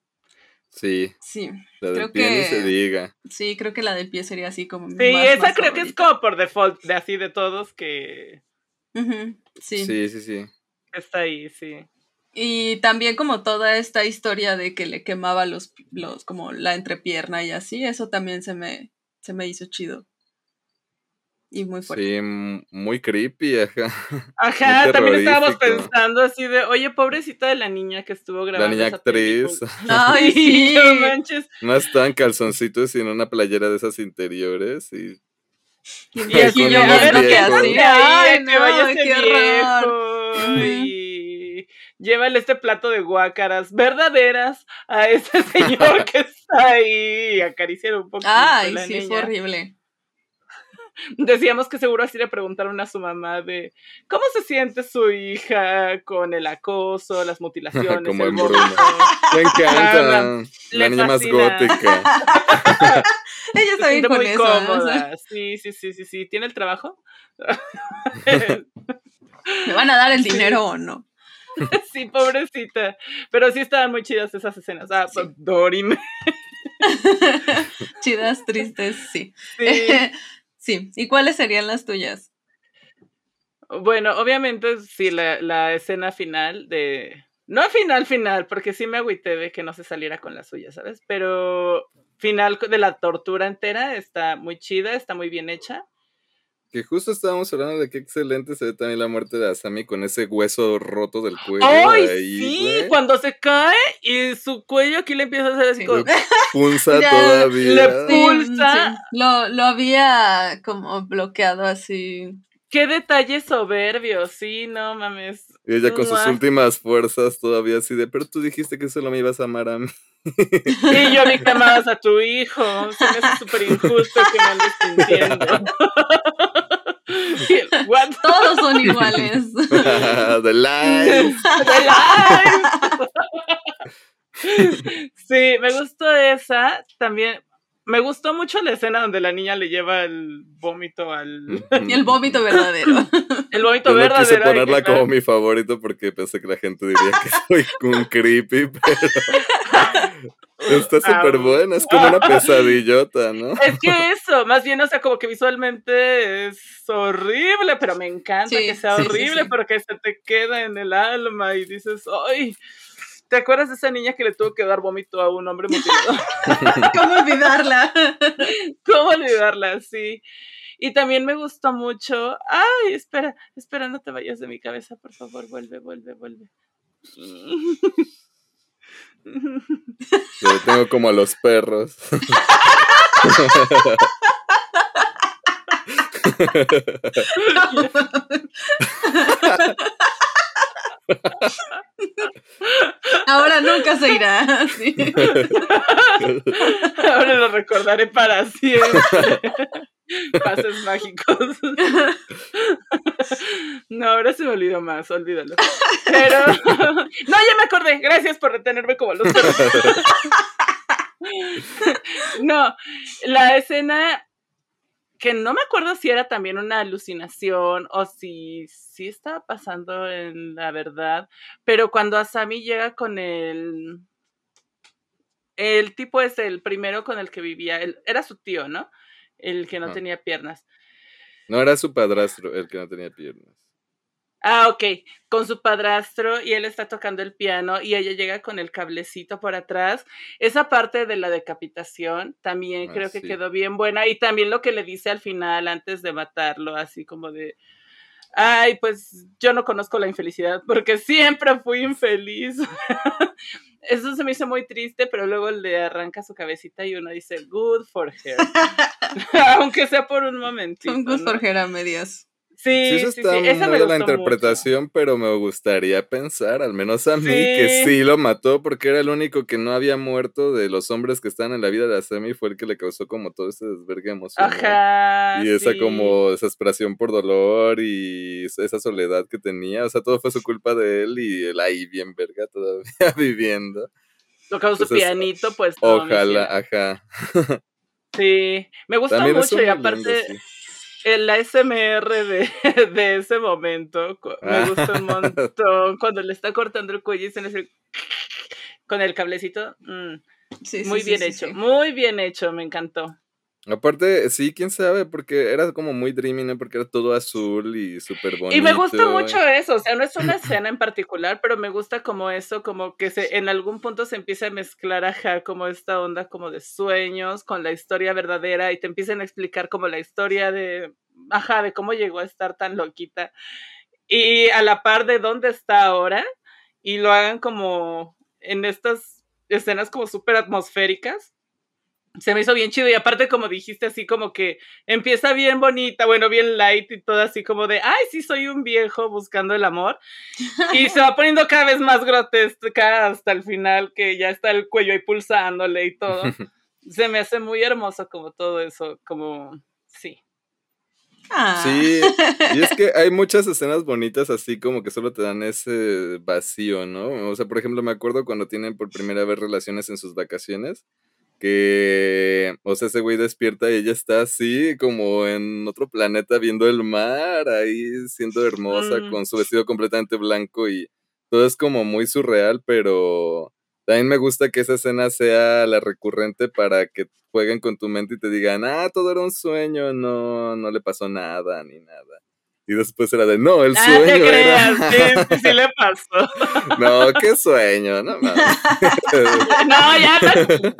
Sí, Sí, la del Creo pie ni que- se diga. sí, creo que la del pie sería así como mi Sí, más, esa más creo que es como por default, de así de todos, que sí. Sí, sí, sí. está ahí, sí. Y también como toda esta historia de que le quemaba los, los como la entrepierna y así, eso también se me, se me hizo chido. Y muy fuerte. Sí, muy creepy, ajá. Ajá, también estábamos pensando así de, oye, pobrecita de la niña que estuvo La grabando. niña esa actriz. película". Ay, sí. no manches. No estaba en calzoncitos, sino una playera de esas interiores. Y Y así Con de, unos a ver, ¿qué viejos. hace ahí? Ay, que no, vaya ese qué viejo. horror. Llévale este plato de guácaras verdaderas a ese señor que está ahí y acariciar un poquito a Ay, la sí, niña. fue horrible. Decíamos que seguro así le preguntaron a su mamá de cómo se siente su hija con el acoso, las mutilaciones, Como el en vómito?" Bruno. Me encanta. Ah, la niña más gótica. Ella está bien con muy eso. o sea, cómoda. Sí, sí, sí, sí, sí. ¿Tiene el trabajo? ¿Me van a dar el dinero o no? sí, pobrecita. Pero sí estaban muy chidas esas escenas. Ah, Sí. Dorim. Chidas, tristes, sí. Sí. sí. ¿Y cuáles serían las tuyas? Bueno, obviamente, sí, la, la escena final de. No final, final, porque sí me agüité de que no se saliera con la suya, ¿sabes? Pero final de la tortura entera está muy chida, está muy bien hecha. Que justo estábamos hablando de qué excelente se ve también la muerte de Asami con ese hueso roto del cuello. ¡Ay, ahí, sí! Cuando se cae y su cuello aquí le empieza a hacer así como- Ya, todavía. le Pulsa. sí. Lo, lo había como bloqueado así. ¡Qué detalle soberbio! Sí, no mames. Y ella con sus últimas fuerzas todavía así de, pero tú dijiste que solo me ibas a amar a mí. Y yo vi que amabas a tu hijo. Se me hace súper injusto que me andes mintiendo. What? Todos son iguales. The lies. Sí, me gustó esa. También me gustó mucho la escena donde la niña le lleva el vómito al. y el vómito verdadero. El vómito Yo no verdadero. quise y ponerla como mi favorito porque pensé que la gente diría que soy un creepy, pero está súper buena, es como una pesadillota, ¿no? Es que eso, más bien, o sea, como que visualmente es horrible, pero me encanta Sí, que sea sí, sí, horrible sí. porque se te queda en el alma y dices, ¡ay! ¿Te acuerdas de esa niña que le tuvo que dar vómito a un hombre mutilado? ¿Cómo olvidarla? ¿Cómo olvidarla? Sí. Y también me gustó mucho. Ay, espera, espera, no te vayas de mi cabeza, por favor, vuelve, vuelve, vuelve. Tengo como a los perros. Ahora nunca se irá. sí. Ahora lo recordaré para siempre. Pases mágicos. No, ahora se me olvidó más, olvídalo. Pero. No, ya me acordé. Gracias por retenerme como los perros. No, la escena que no me acuerdo si era también una alucinación o si sí estaba pasando en la verdad, pero cuando Asami llega con el el tipo es el primero con el que vivía, el- era su tío, ¿no? El que no tenía piernas. No era su padrastro el que no tenía piernas. Ah, ok, con su padrastro y él está tocando el piano y ella llega con el cablecito por atrás. Esa parte de la decapitación también Ah, creo que quedó bien buena y también lo que le dice al final antes de matarlo, así como de, ay, pues yo no conozco la infelicidad porque siempre fui infeliz. Eso se me hizo muy triste, pero luego le arranca su cabecita y uno dice, good for her. Aunque sea por un momentito. Un Good ¿no? for Her a medias. Sí, Sí, eso sí, está sí, esa me muy de la mucho. interpretación, pero me gustaría pensar, al menos a mí, que Sí. sí lo mató porque era el único que no había muerto de los hombres que están en la vida de Asami, fue el que le causó como todo ese desvergue emocional. Ajá. Y esa sí. como desesperación por dolor y esa soledad que tenía, o sea, todo fue su culpa de él y él ahí bien verga todavía viviendo. Tocando su pianito, pues. Ojalá, ajá. Sí, me gusta También mucho y aparte lindo, sí. El ASMR de, de ese momento me Ah. gusta un montón cuando le está cortando el cuello y se le hace con el cablecito. mm, Sí, sí, muy sí, bien sí, hecho, sí. muy bien hecho, me encantó. Aparte, sí, quién sabe, porque era como muy dreamy, ¿no? Porque era todo azul y súper bonito. Y me gusta mucho eso, o sea, no es una escena en particular, pero me gusta como eso, como que se, en algún punto se empieza a mezclar, ajá, como esta onda como de sueños con la historia verdadera y te empiezan a explicar como la historia de, ajá, de cómo llegó a estar tan loquita y a la par de dónde está ahora y lo hagan como en estas escenas como súper atmosféricas. Se me hizo bien chido y aparte como dijiste así como que empieza bien bonita, bueno, bien light y todo así como de, ay, sí, soy un viejo buscando el amor. Y se va poniendo cada vez más grotesca hasta el final, que ya está el cuello ahí pulsándole y todo. Se me hace muy hermoso como todo eso, como, sí. Ah. Sí, y es que hay muchas escenas bonitas así como que solo te dan ese vacío, ¿no? O sea, por ejemplo, me acuerdo cuando tienen por primera vez relaciones en sus vacaciones, que, o sea, ese güey despierta y ella está así como en otro planeta viendo el mar, ahí siendo hermosa Mm. con su vestido completamente blanco y todo es como muy surreal, pero también me gusta que esa escena sea la recurrente para que jueguen con tu mente y te digan, ah, todo era un sueño, no, no le pasó nada ni nada. Y después era de, no, el Ah, sueño te creas, era... sí, sí, sí le pasó. no, qué sueño, no mames. No, ya no,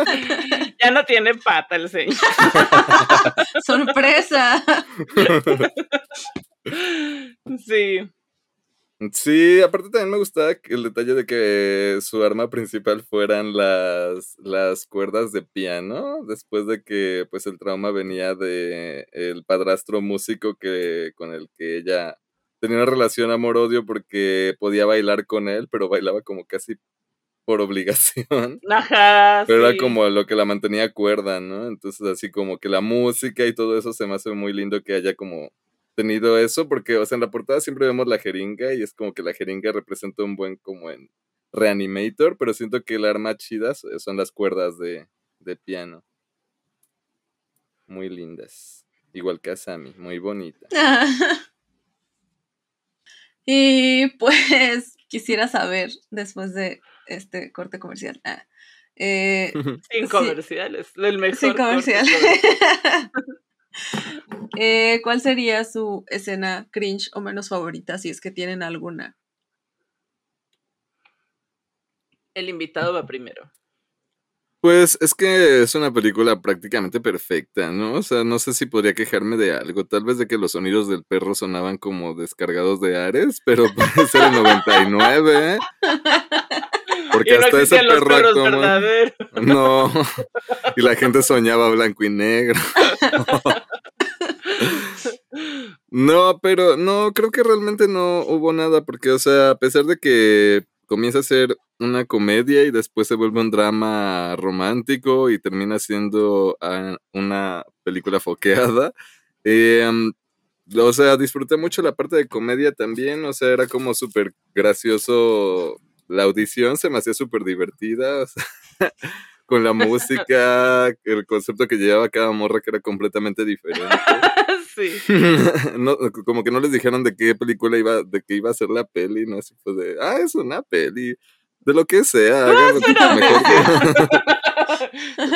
ya no tiene pata el señor. ¡Sorpresa! Sí. Sí, aparte también me gustaba el detalle de que su arma principal fueran las, las cuerdas de piano, después de que pues el trauma venía de el padrastro músico que con el que ella tenía una relación amor-odio porque podía bailar con él, pero bailaba como casi por obligación. Ajá. Pero sí. era como lo que la mantenía cuerda, ¿no? Entonces así como que la música y todo eso se me hace muy lindo que haya como tenido eso, porque, o sea, en la portada siempre vemos la jeringa y es como que la jeringa representa un buen como en Reanimator, pero siento que el arma chidas son las cuerdas de, de piano. Muy lindas. Igual que Asami, muy bonita. y pues quisiera saber, después de este corte comercial, ah, eh, Sin sí. comerciales. El mejor sin corte comercial. Eh, ¿Cuál sería su escena cringe o menos favorita, si es que tienen alguna? El invitado va primero. Pues es que es una película prácticamente perfecta, ¿no? O sea, no sé si podría quejarme de algo, tal vez de que los sonidos del perro sonaban como descargados de Ares, pero puede ser el 99, ¿eh? Porque Y no hasta ese los perro actuó verdaderos. No. Y la gente soñaba blanco y negro. No, pero no, creo que realmente no hubo nada, porque, o sea, a pesar de que comienza a ser una comedia y después se vuelve un drama romántico y termina siendo ah, una película foqueada, eh, um, o sea, disfruté mucho la parte de comedia también, o sea, era como súper gracioso. La audición se me hacía súper divertida, o sea, con la música, el concepto que llevaba cada morra que era completamente diferente. sí. no, como que no les dijeron de qué película iba, de qué iba a ser la peli, ¿no? Así fue de, ah, es una peli. De lo que sea, lo que una mejor que-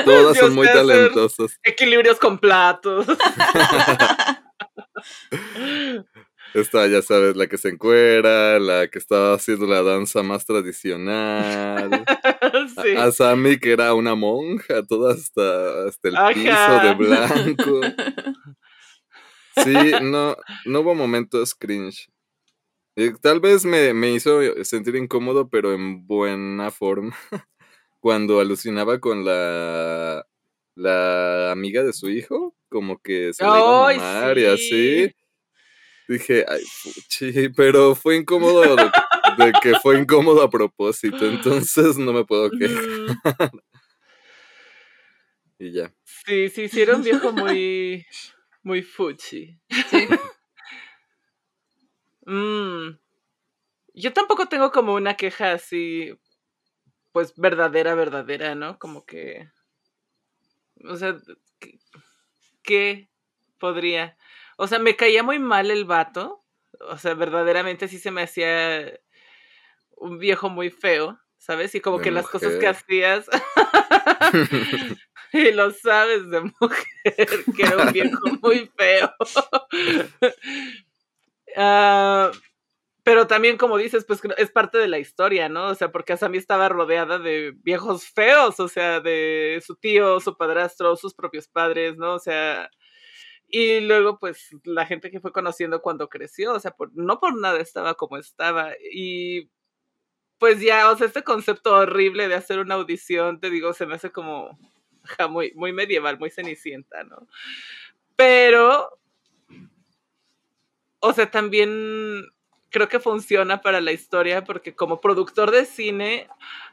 Todas Yo son muy talentosas. Equilibrios con platos. Esta, ya sabes, la que se encuera, la que estaba haciendo la danza más tradicional. sí. A Sammy, que era una monja, toda hasta, hasta el Ajá. piso de blanco. Sí, no, no hubo momentos cringe. Tal vez me, me hizo sentir incómodo, pero en buena forma. Cuando alucinaba con la, la amiga de su hijo, como que se le iba a ¡Ay, mamar y sí! así. Dije, ay, puchi, pero fue incómodo de, de que fue incómodo a propósito, entonces no me puedo quejar. Y ya. Sí, sí, sí, era un viejo muy, muy fuchi. Sí. Mm. Yo tampoco tengo como una queja así, pues verdadera, verdadera, ¿no? Como que, o sea, ¿qué, qué podría? O sea, me caía muy mal el vato. O sea, verdaderamente sí se me hacía un viejo muy feo, ¿sabes? Y como De que las cosas que hacías, y lo sabes de mujer, que era un viejo muy feo. Ah, pero también, como dices, pues es parte de la historia, ¿no? O sea, porque Asami estaba rodeada de viejos feos, o sea, de su tío, su padrastro, sus propios padres, ¿no? O sea, y luego, pues, la gente que fue conociendo cuando creció, o sea, por, no por nada estaba como estaba. Y pues ya, o sea, este concepto horrible de hacer una audición, te digo, se me hace como muy, muy medieval, muy cenicienta, ¿no? Pero, o sea, también creo que funciona para la historia porque como productor de cine,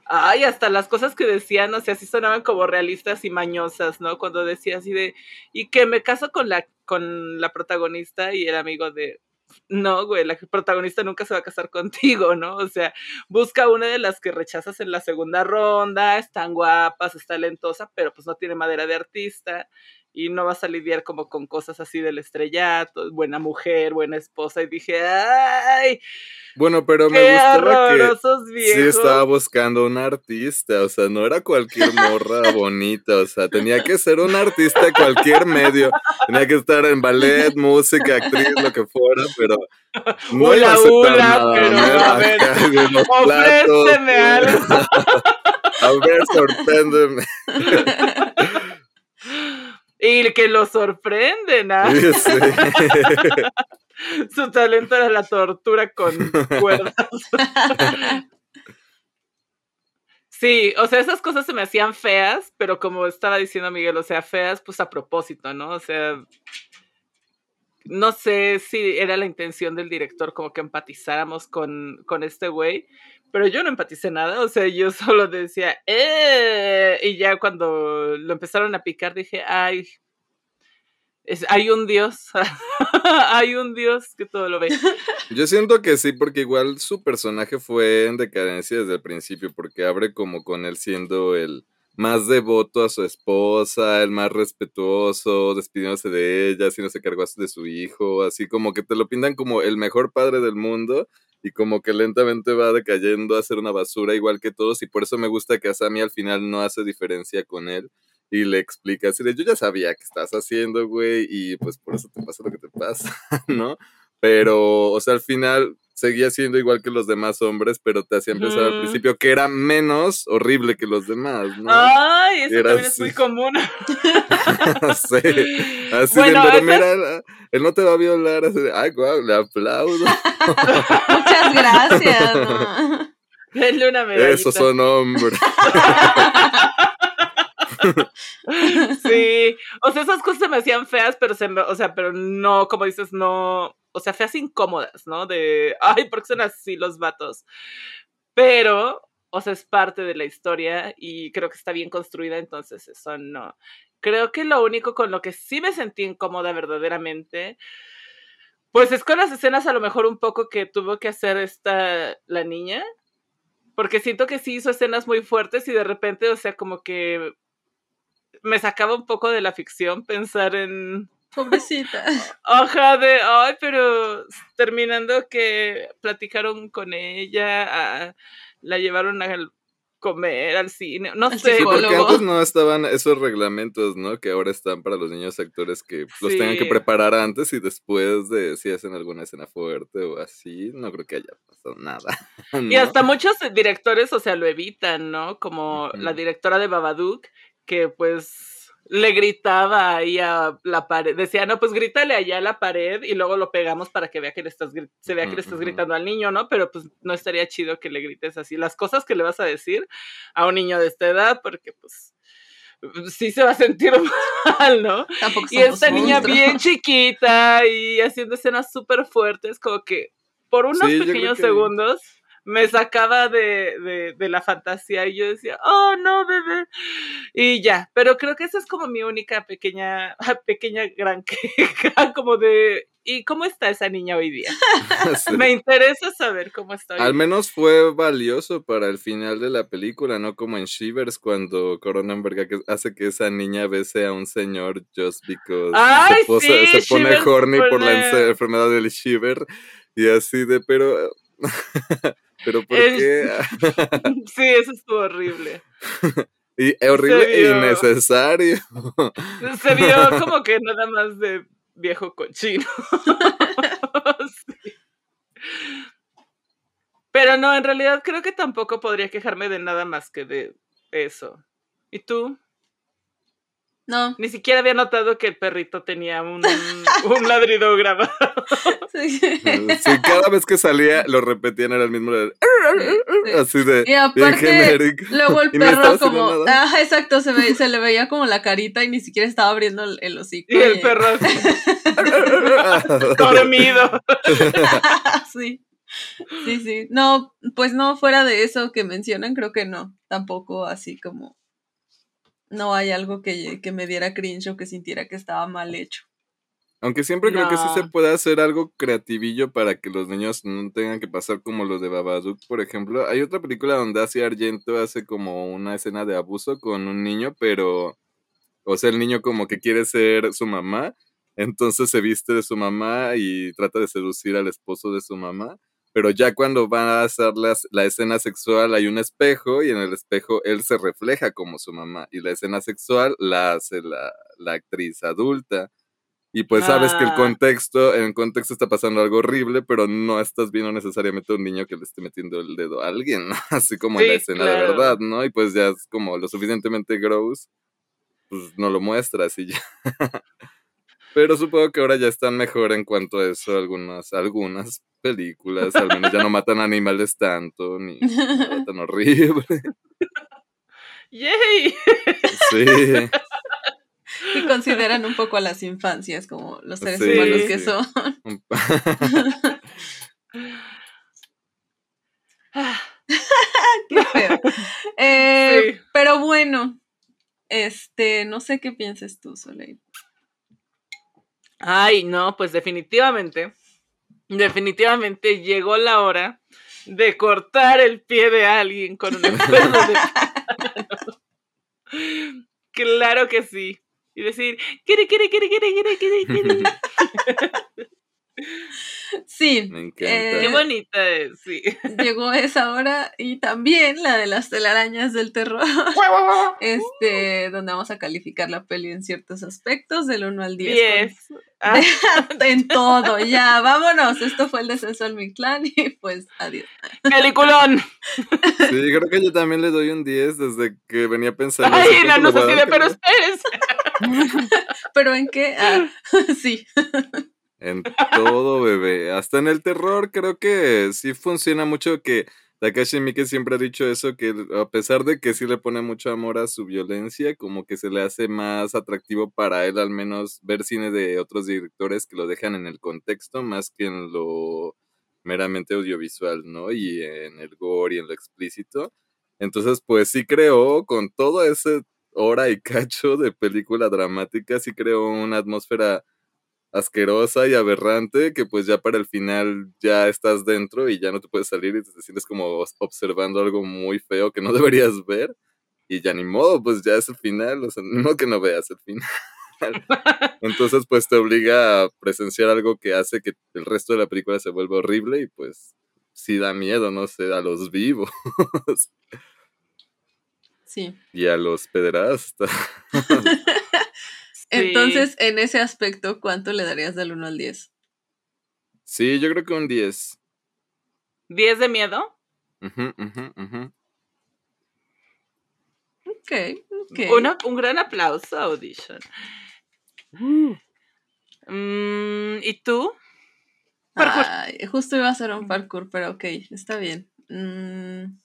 ay, hasta las cosas que decían, o sea, sí sonaban como realistas y mañosas, ¿no? Cuando decía así de, y que me caso con la, con la protagonista y el amigo de, no, güey, la protagonista nunca se va a casar contigo, ¿no? O sea, busca una de las que rechazas en la segunda ronda, están guapas, es talentosa, pero pues no tiene madera de artista y no vas a lidiar como con cosas así del estrellato, buena mujer, buena esposa, y dije, ¡ay! Bueno, pero me ¡Qué gustaba que sí estaba buscando un artista, o sea, no era cualquier morra bonita, o sea, tenía que ser un artista de cualquier medio, tenía que estar en ballet, música, actriz, lo que fuera, pero no iba a aceptar nada, pero a ver, Ofréceme algo. a ver, sorpréndeme. Y que lo sorprenden, ¿ah? Sí, sí. Su talento era la tortura con cuerdas. Sí, o sea, esas cosas se me hacían feas, pero como estaba diciendo Miguel, o sea, feas pues a propósito, ¿no? O sea, no sé si era la intención del director como que empatizáramos con, con este güey, pero yo no empaticé nada, o sea, yo solo decía, ¡eh! Y ya cuando lo empezaron a picar dije, ¡ay! Es, hay un Dios, hay un Dios que todo lo ve. Yo siento que sí, porque igual su personaje fue en decadencia desde el principio, porque abre como con él siendo el más devoto a su esposa, el más respetuoso, despidiéndose de ella, haciéndose cargo de su hijo, así como que te lo pintan como el mejor padre del mundo y como que lentamente va decayendo a ser una basura igual que todos y por eso me gusta que Asami al final no hace diferencia con él y le explica así de yo ya sabía que estás haciendo, güey, y pues por eso te pasa lo que te pasa, ¿no? Pero, o sea, al final seguía siendo igual que los demás hombres, pero te hacía empezar al principio que era menos horrible que los demás, ¿no? Ay, eso Era también es muy común. sí, así Bueno, de, pero mira, él no te va a violar, así de, ay, guau, le aplaudo. Muchas gracias. ¿no? Denle una medallita. Esos son hombres. sí, o sea, esas cosas se me hacían feas, pero se me, o sea, pero no, como dices, no, o sea, feas incómodas, ¿no? De, ay, ¿por qué son así los vatos? Pero, o sea, es parte de la historia y creo que está bien construida, entonces eso no. Creo que lo único con lo que sí me sentí incómoda verdaderamente, pues es con las escenas a lo mejor un poco que tuvo que hacer esta, la niña, porque siento que sí hizo escenas muy fuertes y de repente, o sea, como que me sacaba un poco de la ficción pensar en... Pobrecita. Hoja de, ay, pero terminando que platicaron con ella, la llevaron al comer, al cine, no sé. Sí, porque antes no estaban esos reglamentos, ¿no? Que ahora están para los niños actores que los tengan que preparar antes y después de si hacen alguna escena fuerte o así, no creo que haya pasado nada. Y hasta muchos directores, o sea, lo evitan, ¿no? Como la directora de Babadook, que pues le gritaba ahí a la pared, decía, no, pues grítale allá a la pared y luego lo pegamos para que vea que le estás, se vea que le estás gritando al niño, ¿no? Pero pues no estaría chido que le grites así las cosas que le vas a decir a un niño de esta edad, porque pues sí se va a sentir mal, ¿no? y esta niña bien chiquita y haciendo escenas súper fuertes, como que por unos pequeños segundos me sacaba de, de, la fantasía y yo decía, oh no, bebé. Y ya, pero creo que esa es como mi única pequeña, pequeña gran queja, como de, ¿y cómo está esa niña hoy día? Me interesa saber cómo está. Al menos fue valioso para el final de la película, no como en Shivers cuando Cronenberg hace que esa niña bese a un señor just because se, pone horny por la enfermedad del Shiver y así de, pero pero ¿por qué? sí, eso estuvo horrible. y horrible e innecesario. Se vio como que nada más de viejo cochino. Pero no, en realidad creo que tampoco podría quejarme de nada más que de eso. ¿Y tú? No. Ni siquiera había notado que el perrito tenía un, un ladrido grabado. Sí. cada vez que salía lo repetían, era el mismo. Así de. Y aparte, luego el perro, como. Ah, exacto, se, ve, se le veía como la carita y ni siquiera estaba abriendo el, hocico. Y el perro así. dormido. sí. Sí, sí. No, pues no, fuera de eso que mencionan, creo que no. Tampoco así como no hay algo que, me diera cringe o que sintiera que estaba mal hecho. Aunque siempre creo que sí se puede hacer algo creativillo para que los niños no tengan que pasar como los de Babadook, por ejemplo. Hay otra película donde hace Argento hace como una escena de abuso con un niño, pero, o sea, el niño como que quiere ser su mamá, entonces se viste de su mamá y trata de seducir al esposo de su mamá pero ya cuando van a hacer la escena sexual hay un espejo y en el espejo él se refleja como su mamá y la escena sexual la hace la, actriz adulta. Y pues sabes que el ah. contexto, en el contexto está pasando algo horrible, pero no estás viendo necesariamente a un niño que le esté metiendo el dedo a alguien, ¿no? Así como en la escena de verdad, ¿no? Y pues ya es como lo suficientemente gross, pues no lo muestras y ya. Pero supongo que ahora ya están mejor en cuanto a eso algunas, algunas películas, al menos ya no matan animales tanto, ni nada tan horrible. ¡Yay! Sí. Y consideran un poco a las infancias como los seres humanos que son. Qué feo. Eh, pero bueno, este, no sé qué pienses tú, Soleil. Ay, no, pues definitivamente, definitivamente llegó la hora de cortar el pie de alguien con un esfuerzo de Claro que sí. Y decir, quiere, quiere, quiere, quiere, quiere, quiere, quiere. Sí. Me encanta. Eh, Qué bonita es, sí. Llegó esa hora y también la de las telarañas del terror. este, donde vamos a calificar la peli en ciertos aspectos, del 1 al 10. 10. Ah. en todo, ya, vámonos. Esto fue el descenso al Clan y pues adiós. Peliculón. Sí, creo que yo también le doy un 10 desde que venía pensando. Ay, no, no sé si de, pero espérese. ¿Pero en qué? Ah, sí. En todo, bebé. Hasta en el terror creo que sí funciona mucho que Takashi Miike siempre ha dicho eso, que a pesar de que sí le pone mucho amor a su violencia, como que se le hace más atractivo para él al menos ver cine de otros directores que lo dejan en el contexto más que en lo meramente audiovisual, ¿no? Y en el gore y en lo explícito. Entonces, pues sí creó con todo ese hora y cacho de película dramática, sí creó una atmósfera asquerosa y aberrante que pues ya para el final ya estás dentro y ya no te puedes salir y te sientes como observando algo muy feo que no deberías ver y ya ni modo, pues ya es el final, o sea, no que no veas el final. Entonces pues te obliga a presenciar algo que hace que el resto de la película se vuelva horrible y pues sí da miedo, no sé, a los vivos. Sí. Y a los pederastas. Entonces, en ese aspecto, ¿cuánto le darías del 1 al 10? Sí, yo creo que un 10. ¿10 de miedo? Ok, ok. un gran aplauso, Audition. Mm, ¿Y tú? justo iba a hacer un parkour, pero ok, está bien. Mm,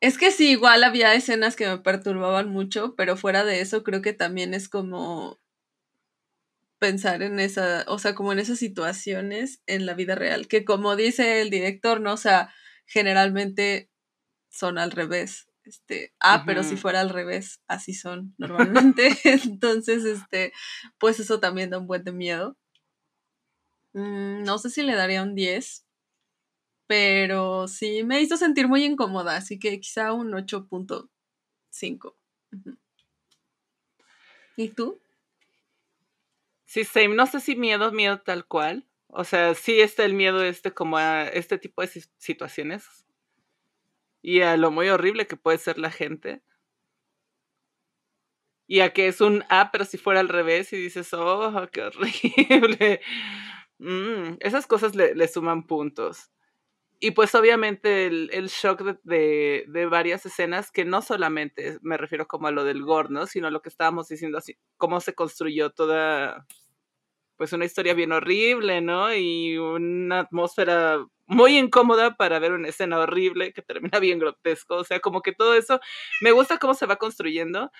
es que sí, igual había escenas que me perturbaban mucho, pero fuera de eso creo que también es como pensar en esa, o sea, como en esas situaciones en la vida real, que como dice el director, ¿no? O sea, generalmente son al revés. Este, ah, pero si fuera al revés, así son normalmente. Entonces, este, pues eso también da un buen de miedo. Mm, no sé si le daría un 10, pero sí me hizo sentir muy incómoda, así que quizá un 8.5. ¿Y tú? Sí, same. No sé si miedo, miedo tal cual. O sea, sí está el miedo este como a este tipo de situaciones. Y a lo muy horrible que puede ser la gente. Y a que es un A, pero si fuera al revés y dices, oh, qué horrible. Mm, esas cosas le suman puntos. Y pues obviamente el, shock de, varias escenas, que no solamente me refiero como a lo del gore, ¿no? Sino a lo que estábamos diciendo así, cómo se construyó toda, pues una historia bien horrible, ¿no? Y una atmósfera muy incómoda para ver una escena horrible que termina bien grotesco. O sea, como que todo eso, me gusta cómo se va construyendo.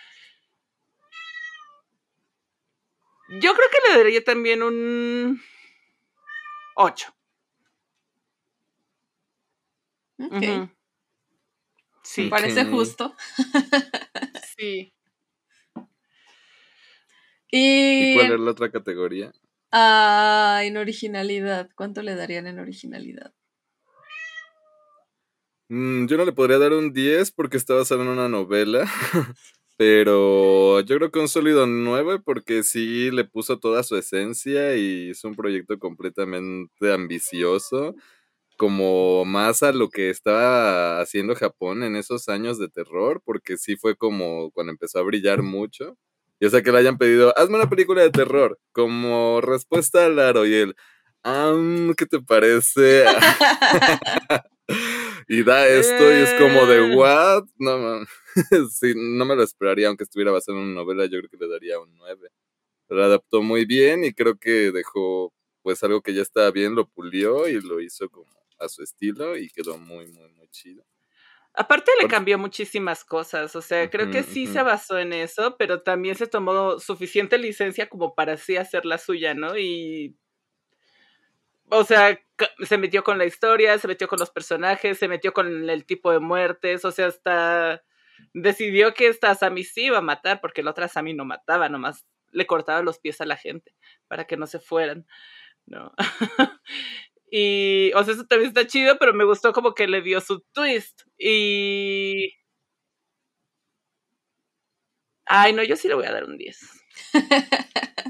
Yo creo que le daría también un 8. Ok. Sí. parece justo. sí. Y... cuál es la otra categoría? Ah, en originalidad. ¿Cuánto le darían en originalidad? Mm, yo no le podría dar un 10 porque está basado en una novela. Pero yo creo que un sólido 9 porque sí le puso toda su esencia y es un proyecto completamente ambicioso como más a lo que estaba haciendo Japón en esos años de terror, porque sí fue como cuando empezó a brillar mucho. Y o sea que le hayan pedido, hazme una película de terror, como respuesta al aro, y él, ¿qué te parece? y da esto, y es como de, eh. ¿what? No, sí, no me lo esperaría, aunque estuviera basado en una novela, yo creo que le daría un 9. Lo adaptó muy bien y creo que dejó pues algo que ya estaba bien, lo pulió y lo hizo como a su estilo y quedó muy, muy, muy chido. Aparte le cambió muchísimas cosas, o sea, creo que sí se basó en eso, pero también se tomó suficiente licencia como para así hacer la suya, ¿no? Y, o sea, se metió con la historia, se metió con los personajes, se metió con el tipo de muertes, o sea, hasta decidió que esta Sami sí iba a matar, porque la otra Sami no mataba, nomás le cortaba los pies a la gente para que no se fueran, ¿no? Y, o sea, eso también está chido, pero me gustó como que le dio su twist. Y... Ay, no, yo sí le voy a dar un 10.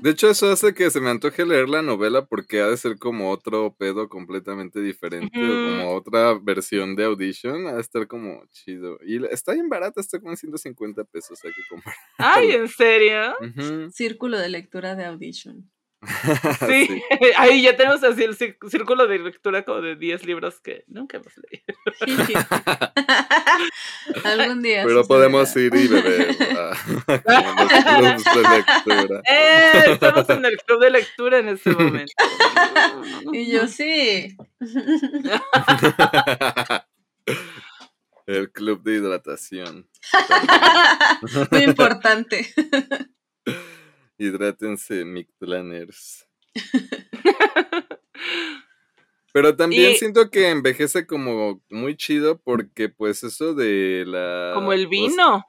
De hecho, eso hace que se me antoje leer la novela porque ha de ser como otro pedo completamente diferente o como otra versión de Audition. Ha de estar como chido. Y está bien barata, está como 150 pesos. Hay que comprar. Ay, ¿en serio? Círculo de lectura de Audition. Sí, ahí ya tenemos así el círculo de lectura como de 10 libros que nunca hemos leído. Algún día. Pero podemos ir y beber a, los clubs de lectura. Eh, estamos en el club de lectura en este momento. Y yo sí. El club de hidratación. Muy importante. Hidrátense, Mictlaners. Pero también siento que envejece como muy chido porque pues eso de la... Como el vino.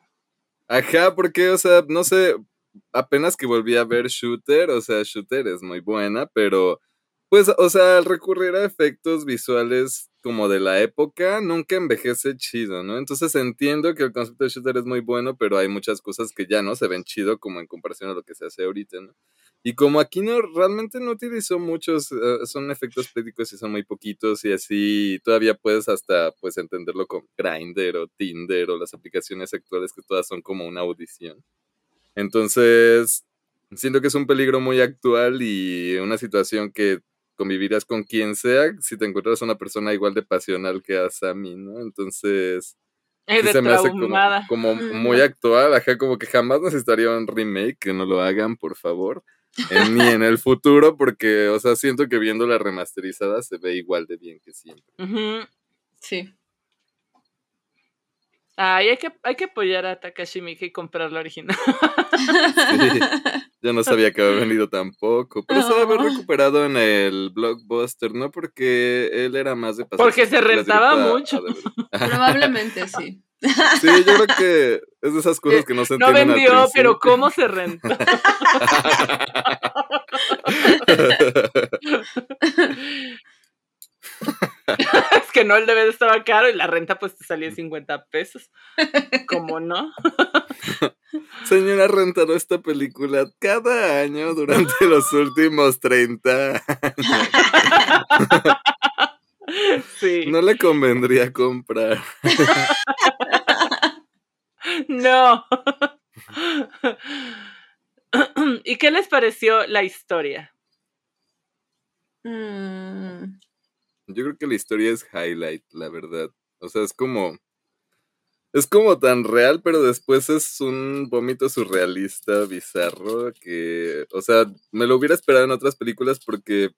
ajá, porque, o sea, no sé, apenas que volví a ver Shooter, o sea, Shooter es muy buena, pero pues, o sea, al recurrir a efectos visuales como de la época, nunca envejece chido, ¿no? Entonces entiendo que el concepto de shooter es muy bueno, pero hay muchas cosas que ya no se ven chido como en comparación a lo que se hace ahorita, ¿no? Y como aquí no, realmente no utilizó muchos, eh, son efectos prácticos y son muy poquitos y así todavía puedes hasta, pues, entenderlo con Grindr o Tinder o las aplicaciones actuales que todas son como una audición. Entonces, siento que es un peligro muy actual y una situación que convivirías con quien sea si te encuentras una persona igual de pasional que a Sammy, ¿no? Entonces, se me hace como, muy actual, ajá, como que jamás necesitaría un remake, que no lo hagan, por favor, ni en el futuro, porque, o sea, siento que viendo la remasterizada se ve igual de bien que siempre. Sí. Ay, hay que, hay que apoyar a Takashi Miike y comprar la original. yo no sabía que había venido tampoco. Pero se debe haber recuperado en el blockbuster, ¿no? Porque él era más de pasar. Porque se rentaba mucho. Probablemente sí. Sí, yo creo que es de esas cosas que no se entienden. No vendió, pero ¿cómo se renta? es que no, el DVD estaba caro y la renta pues te salía 50 pesos. ¿Cómo no? Señora rentado esta película cada año durante los últimos 30 años. Sí. No le convendría comprar. No. ¿Y qué les pareció la historia? Mm, yo creo que la historia es highlight, la verdad. O sea, es como. Es como tan real, pero después es un vómito surrealista, bizarro, que. O sea, me lo hubiera esperado en otras películas porque.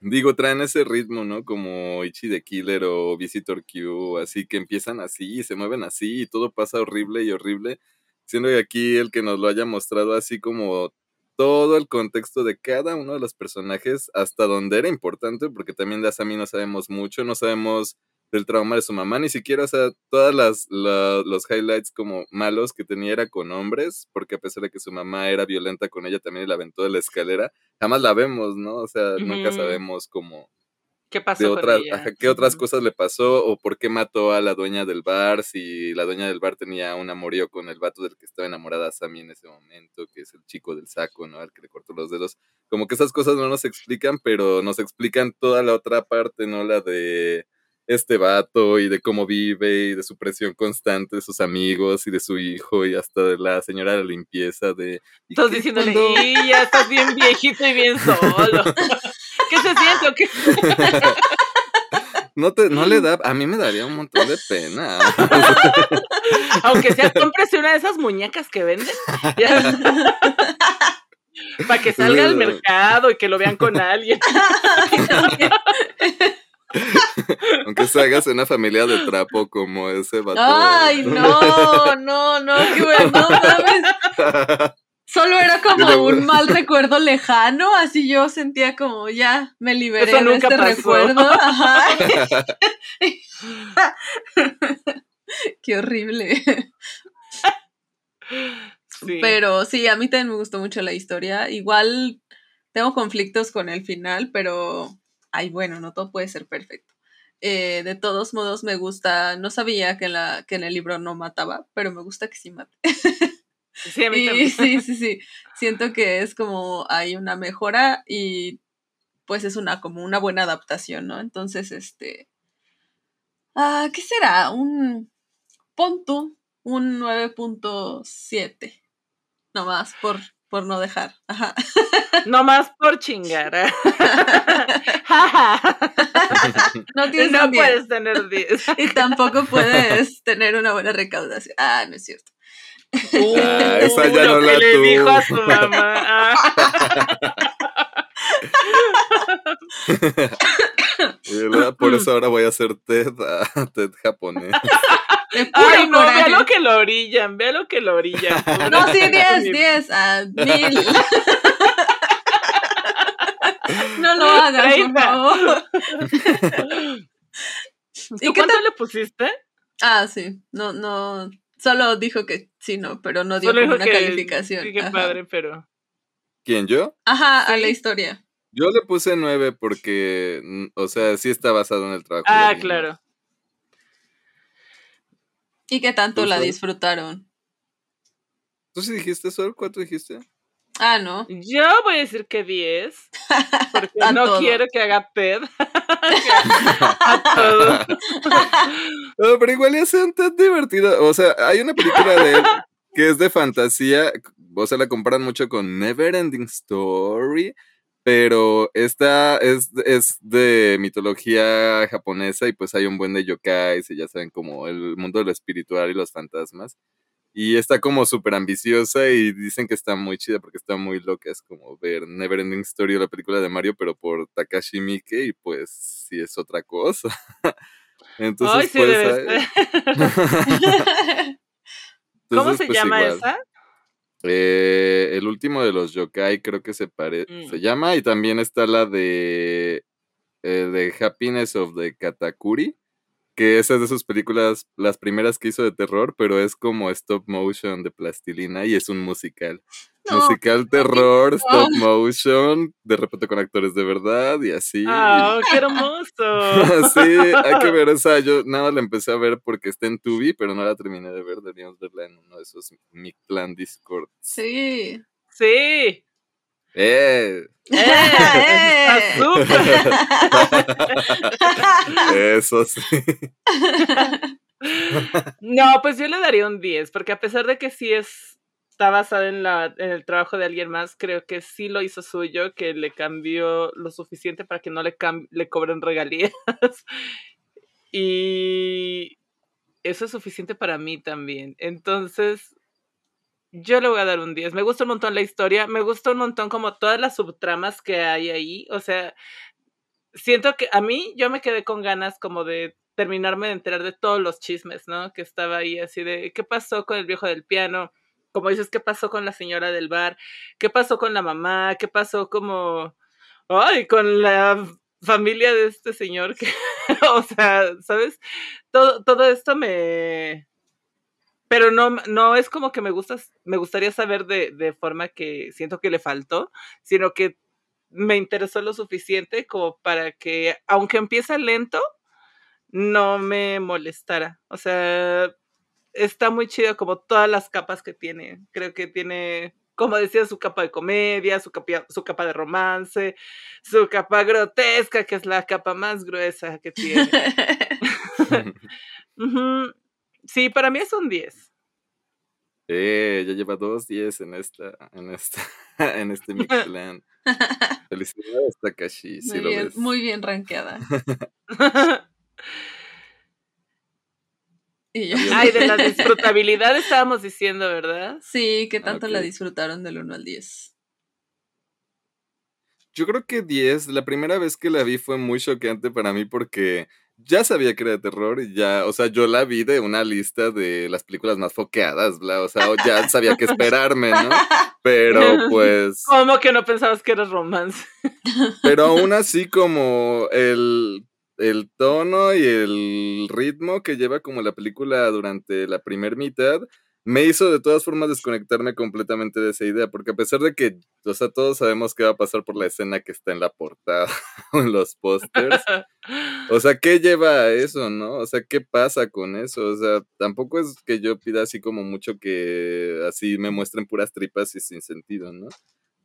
Digo, traen ese ritmo, ¿no? Como Ichi the Killer o Visitor Q, así que empiezan así y se mueven así y todo pasa horrible y horrible. Siendo que aquí el que nos lo haya mostrado así como todo el contexto de cada uno de los personajes hasta donde era importante, porque también de Asami no sabemos mucho, no sabemos del trauma de su mamá, ni siquiera, o sea, todas las, los highlights como malos que tenía era con hombres, porque a pesar de que su mamá era violenta con ella, también la aventó de la escalera, jamás la vemos, ¿no? O sea, nunca sabemos cómo, ¿Qué pasó? otras, ¿Qué otras cosas le pasó? ¿O por qué mató a la dueña del bar? Si la dueña del bar tenía un amorío con el vato del que estaba enamorada Sammy en ese momento, que es el chico del saco, ¿no? Al que le cortó los dedos. Como que esas cosas no nos explican, pero nos explican toda la otra parte, ¿no? La de este vato y de cómo vive y de su presión constante de sus amigos y de su hijo y hasta de la señora de la limpieza de... Estás diciéndole, y ya estás bien viejito y bien solo. ¿Qué se siente o qué? No, te, no le da, a mí me daría un montón de pena. Aunque sea, cómprese una de esas muñecas que venden. Para que salga al mercado y que lo vean con alguien. Aunque se hagas una familia de trapo como ese vato. Ay, no, no, no, qué bueno, ¿sabes? Solo era como un mal recuerdo lejano, así yo sentía como ya me liberé de este recuerdo. Qué horrible. Pero sí, a mí también me gustó mucho la historia. Igual tengo conflictos con el final, pero ay, bueno, no todo puede ser perfecto. Eh, de todos modos, me gusta. No sabía que la, que en el libro no mataba, pero me gusta que sí mate. Sí, a mí sí, sí, sí. Siento que es como hay una mejora y pues es una como una buena adaptación, ¿no? Entonces, este. Ah, ¿qué será? Un. Pon un 9.7. Nomás por por no dejar. Ajá. No más por chingar. ¿eh? no tienes no un 10. puedes tener 10. Y tampoco puedes tener una buena recaudación. Ah, no es cierto. Ah, esa ya lo no que la le dijo a su mamá. Ah. Y Por eso ahora voy a hacer TED, ah, TED japonés. Ay, no, coraje. vea lo que lo orillan, vea lo que lo orillan. No, sí, 10, Mi- 10, a mil. No lo hagas, por favor. ¿Tú qué cuánto le pusiste? Ah, sí. No, no. Solo dijo que sí, no, pero no dio Solo como dijo una que- calificación. Sí, qué Ajá. padre, pero. ¿Quién, yo? Ajá, a la historia. Yo le puse nueve porque, mm, o sea, sí está basado en el trabajo. Ah, claro. ¿Y qué tanto ¿Tú, la disfrutaron? ¿Tú sí dijiste, Sol? ¿Cuánto dijiste? Ah, no. Yo voy a decir que 10, porque no todo. quiero que haga TED. a todo. No, pero igual ya sean tan divertido. O sea, hay una película de él que es de fantasía. O sea, la comparan mucho con Neverending Story. Pero esta es, es de mitología japonesa y pues hay un buen de yokais y ya saben como el mundo de lo espiritual y los fantasmas. Y está como súper ambiciosa y dicen que está muy chida porque está muy loca. Es como ver Neverending Story o la película de Mario, pero por Takashi Miike y pues sí es otra cosa. Entonces, Ay, sí, pues, debe. ¿Cómo se pues, llama igual. esa? Eh, el último de los yokai creo que se, pare Mm. se llama y también está la de, eh, de Happiness of the Katakuri, que esa es de sus películas, las primeras que hizo de terror, pero es como stop motion de plastilina y es un musical. No. Musical terror, stop motion, de repente con actores de verdad y así. ¡Ah, qué hermoso! sí, hay que ver esa. Yo nada la empecé a ver porque está en Tubi, pero no la terminé de ver. Deberíamos verla en uno de esos Mictlan Discord. Sí. Sí. ¡Eh! ¡Eh! Eso sí. No, pues yo le daría un 10, porque a pesar de que sí es, está basado en, la, en el trabajo de alguien más, creo que sí lo hizo suyo, que le cambió lo suficiente para que no le, le cobren regalías. y eso es suficiente para mí también. Entonces, yo le voy a dar un 10. Me gusta un montón la historia, me gusta un montón como todas las subtramas que hay ahí. O sea, siento que a mí yo me quedé con ganas como de terminarme de enterar de todos los chismes, ¿no? Que estaba ahí así de, ¿qué pasó con el viejo del piano? Como dices, ¿qué pasó con la señora del bar? ¿Qué pasó con la mamá? ¿Qué pasó como, ay, con la familia de este señor? O sea, ¿sabes? Todo, todo esto me... Pero no, no es como que me gusta, me gustaría saber de, de forma que siento que le faltó, sino que me interesó lo suficiente como para que, aunque empieza lento, no me molestara. O sea, está muy chido como todas las capas que tiene. Creo que tiene, como decía, su capa de comedia, su capa, su capa de romance, su capa grotesca, que es la capa más gruesa que tiene. Sí, para mí es un 10. Eh, ya lleva dos 10 en esta, en esta, en este Mictlan. Felicidades, Takashi, si Muy lo bien, ves. muy bien rankeada. Y yo, Ay, de la disfrutabilidad estábamos diciendo, ¿verdad? Sí, ¿qué tanto la Ok. disfrutaron del 1 al 10? Yo creo que 10. La primera vez que la vi fue muy choqueante para mí porque ya sabía que era de terror y ya, o sea, yo la vi de una lista de las películas más foqueadas, bla, o sea, ya sabía qué esperarme, ¿no? Pero pues, ¿Cómo que no pensabas que era romance? pero aún así como el, el tono y el ritmo que lleva como la película durante la primer mitad, me hizo de todas formas desconectarme completamente de esa idea, porque a pesar de que, o sea, todos sabemos qué va a pasar por la escena que está en la portada o en los pósters, o sea, ¿qué lleva a eso, no? O sea, ¿qué pasa con eso? O sea, tampoco es que yo pida así como mucho que así me muestren puras tripas y sin sentido, ¿no?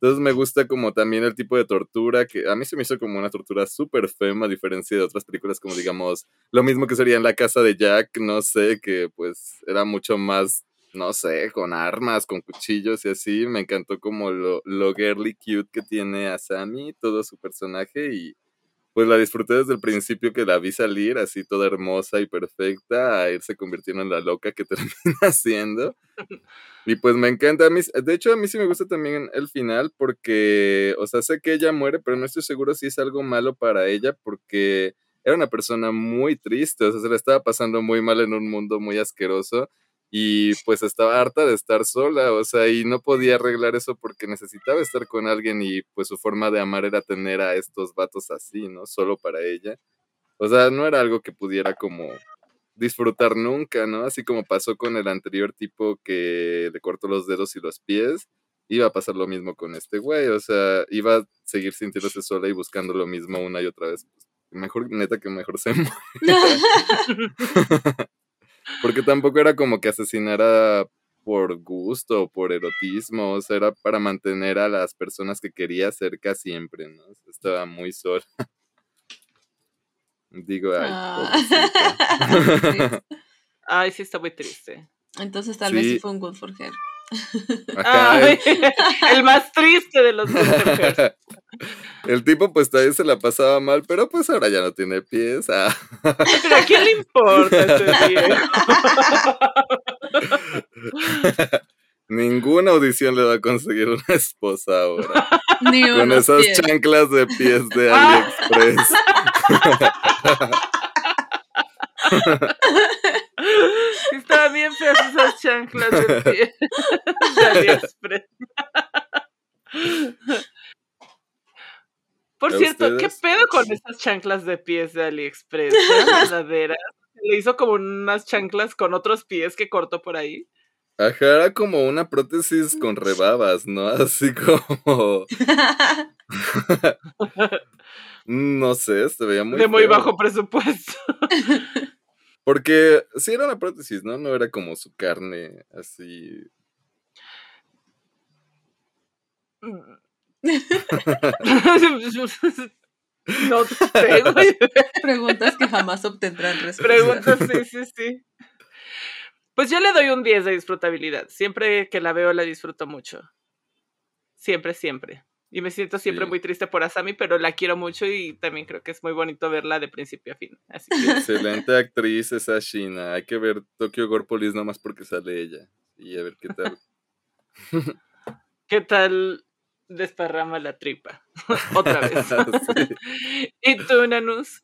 Entonces me gusta como también el tipo de tortura que a mí se me hizo como una tortura súper fema a diferencia de otras películas como digamos lo mismo que sería en la casa de Jack, no sé, que pues era mucho más no sé, con armas, con cuchillos y así. Me encantó como lo, lo girly cute que tiene Asami, todo su personaje y pues la disfruté desde el principio que la vi salir así toda hermosa y perfecta a irse convirtiendo en la loca que termina siendo. Y pues me encanta a mí, de hecho a mí sí me gusta también el final porque, o sea, sé que ella muere, pero no estoy seguro si es algo malo para ella porque era una persona muy triste, o sea, se le estaba pasando muy mal en un mundo muy asqueroso y pues estaba harta de estar sola, o sea, y no podía arreglar eso porque necesitaba estar con alguien y pues su forma de amar era tener a estos vatos así, ¿no? Solo para ella. O sea, no era algo que pudiera como disfrutar nunca, ¿no? Así como pasó con el anterior tipo que le cortó los dedos y los pies, iba a pasar lo mismo con este güey, o sea, iba a seguir sintiéndose sola y buscando lo mismo una y otra vez. Mejor, neta, que mejor se muera. Porque tampoco era como que asesinara por gusto o por erotismo, o sea, era para mantener a las personas que quería cerca siempre, ¿no? Estaba muy sola. Digo, ay, ah. Ay, sí está muy triste. Entonces tal vez sí fue un good for her. el más triste de los El tipo pues todavía se la pasaba mal, pero pues ahora ya no tiene pies. Ah. ¿Pero a quién le importa este viejo? Ninguna audición le va a conseguir una esposa ahora. Con esas chanclas de pies de AliExpress. Estaban bien feas esas chanclas de pie de AliExpress. Por cierto, ¿qué pedo con esas chanclas de pies de AliExpress? verdaderas? Le hizo como unas chanclas con otros pies que cortó por ahí. Ajá, era como una prótesis con rebabas, ¿no? Así como. no sé, se veía muy. De muy bajo presupuesto. Porque sí era una prótesis, ¿no? No era como su carne así. no sé, Preguntas que jamás obtendrán respuesta. Preguntas, sí, sí, sí. Pues yo le doy un 10 de disfrutabilidad. Siempre que la veo la disfruto mucho. Siempre, siempre. Y me siento siempre muy triste por Asami, pero la quiero mucho y también creo que es muy bonito verla de principio a fin. Excelente actriz esa Shina. Hay que ver Tokyo Gorpolis nomás porque sale ella. Y a ver qué tal. ¿Qué tal desparrama la tripa? Otra vez. ¿Y tú, Nanus?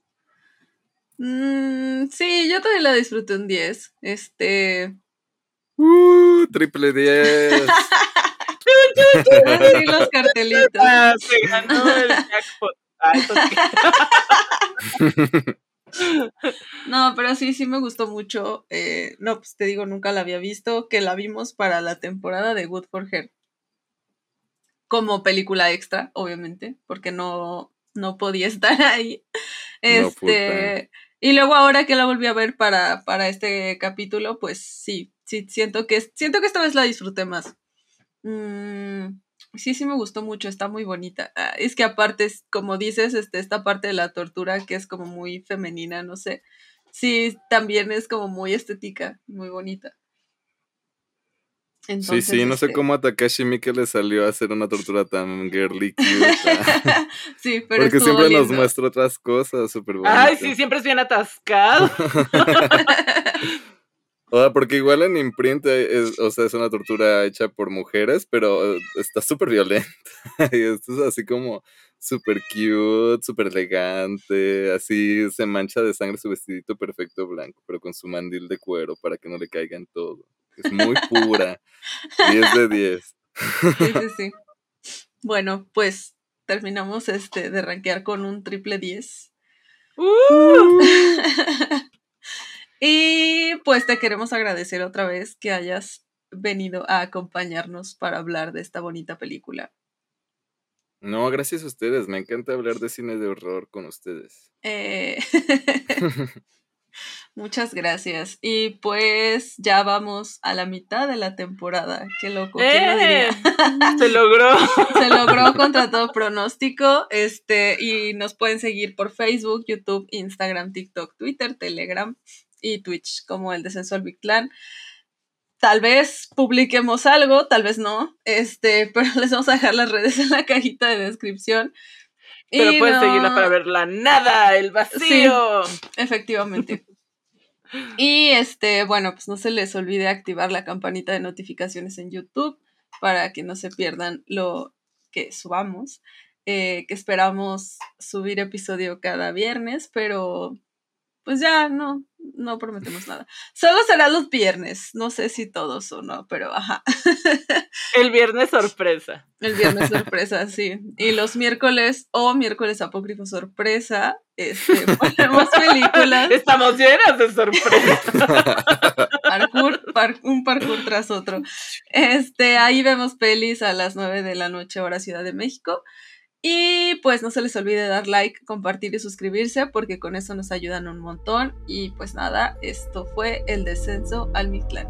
Mm, sí, yo también la disfruté un 10. Este. Uh, triple 10. los cartelitos. Ah, se ganó el jackpot. Ah, no, pero sí, sí me gustó mucho. Eh, no, pues te digo, nunca la había visto, que la vimos para la temporada de Good for Her. Como película extra, obviamente, porque no, no podía estar ahí. Este, y luego ahora que la volví a ver para, para este capítulo, pues sí, sí, siento que, siento que esta vez la disfruté más. Mm, sí, sí me gustó mucho, está muy bonita. Ah, es que aparte, como dices, este, esta parte de la tortura que es como muy femenina, no sé. Sí, también es como muy estética, muy bonita. sí, sí, no sé este cómo a Takashi Miike le salió a hacer una tortura tan girly cute. sí, pero Porque siempre nos muestra otras cosas súper bonitas. Ay, sí, siempre es bien atascado. O sea, porque igual en imprint, es, o sea, es una tortura hecha por mujeres, pero está súper violenta. y esto es así como súper cute, súper elegante, así se mancha de sangre su vestidito perfecto blanco, pero con su mandil de cuero para que no le caiga en todo. Es muy pura. 10 de 10. sí, sí, sí. Bueno, pues terminamos este de rankear con un triple 10. ¡Uh! Y pues te queremos agradecer otra vez que hayas venido a acompañarnos para hablar de esta bonita película. No, gracias a ustedes. Me encanta hablar de cine de horror con ustedes. Eh, muchas gracias. Y pues ya vamos a la mitad de la temporada. Qué loco. ¡Eh! Se logró. Se logró contra todo pronóstico. Este, y nos pueden seguir por Facebook, YouTube, Instagram, TikTok, Twitter, Telegram y Twitch, como el Descenso al Big Clan. tal vez publiquemos algo, tal vez no, este, pero les vamos a dejar las redes en la cajita de descripción. Pero pueden seguirla para ver la nada, el vacío. efectivamente. y este, bueno, pues no se les olvide activar la campanita de notificaciones en YouTube para que no se pierdan lo que subamos. Eh, que esperamos subir episodio cada viernes, pero pues ya no, no prometemos nada. Solo será los viernes, no sé si todos o no, pero ajá. El viernes sorpresa. El viernes sorpresa, sí. Y los miércoles o miércoles apócrifo sorpresa, este, ponemos películas. Estamos llenas de sorpresa. Parkour, un parkour tras otro. Este, ahí vemos pelis a las 9 de la noche, hora Ciudad de México. Y pues no se les olvide dar like, compartir y suscribirse porque con eso nos ayudan un montón. Y pues nada, esto fue el descenso al Mictlán.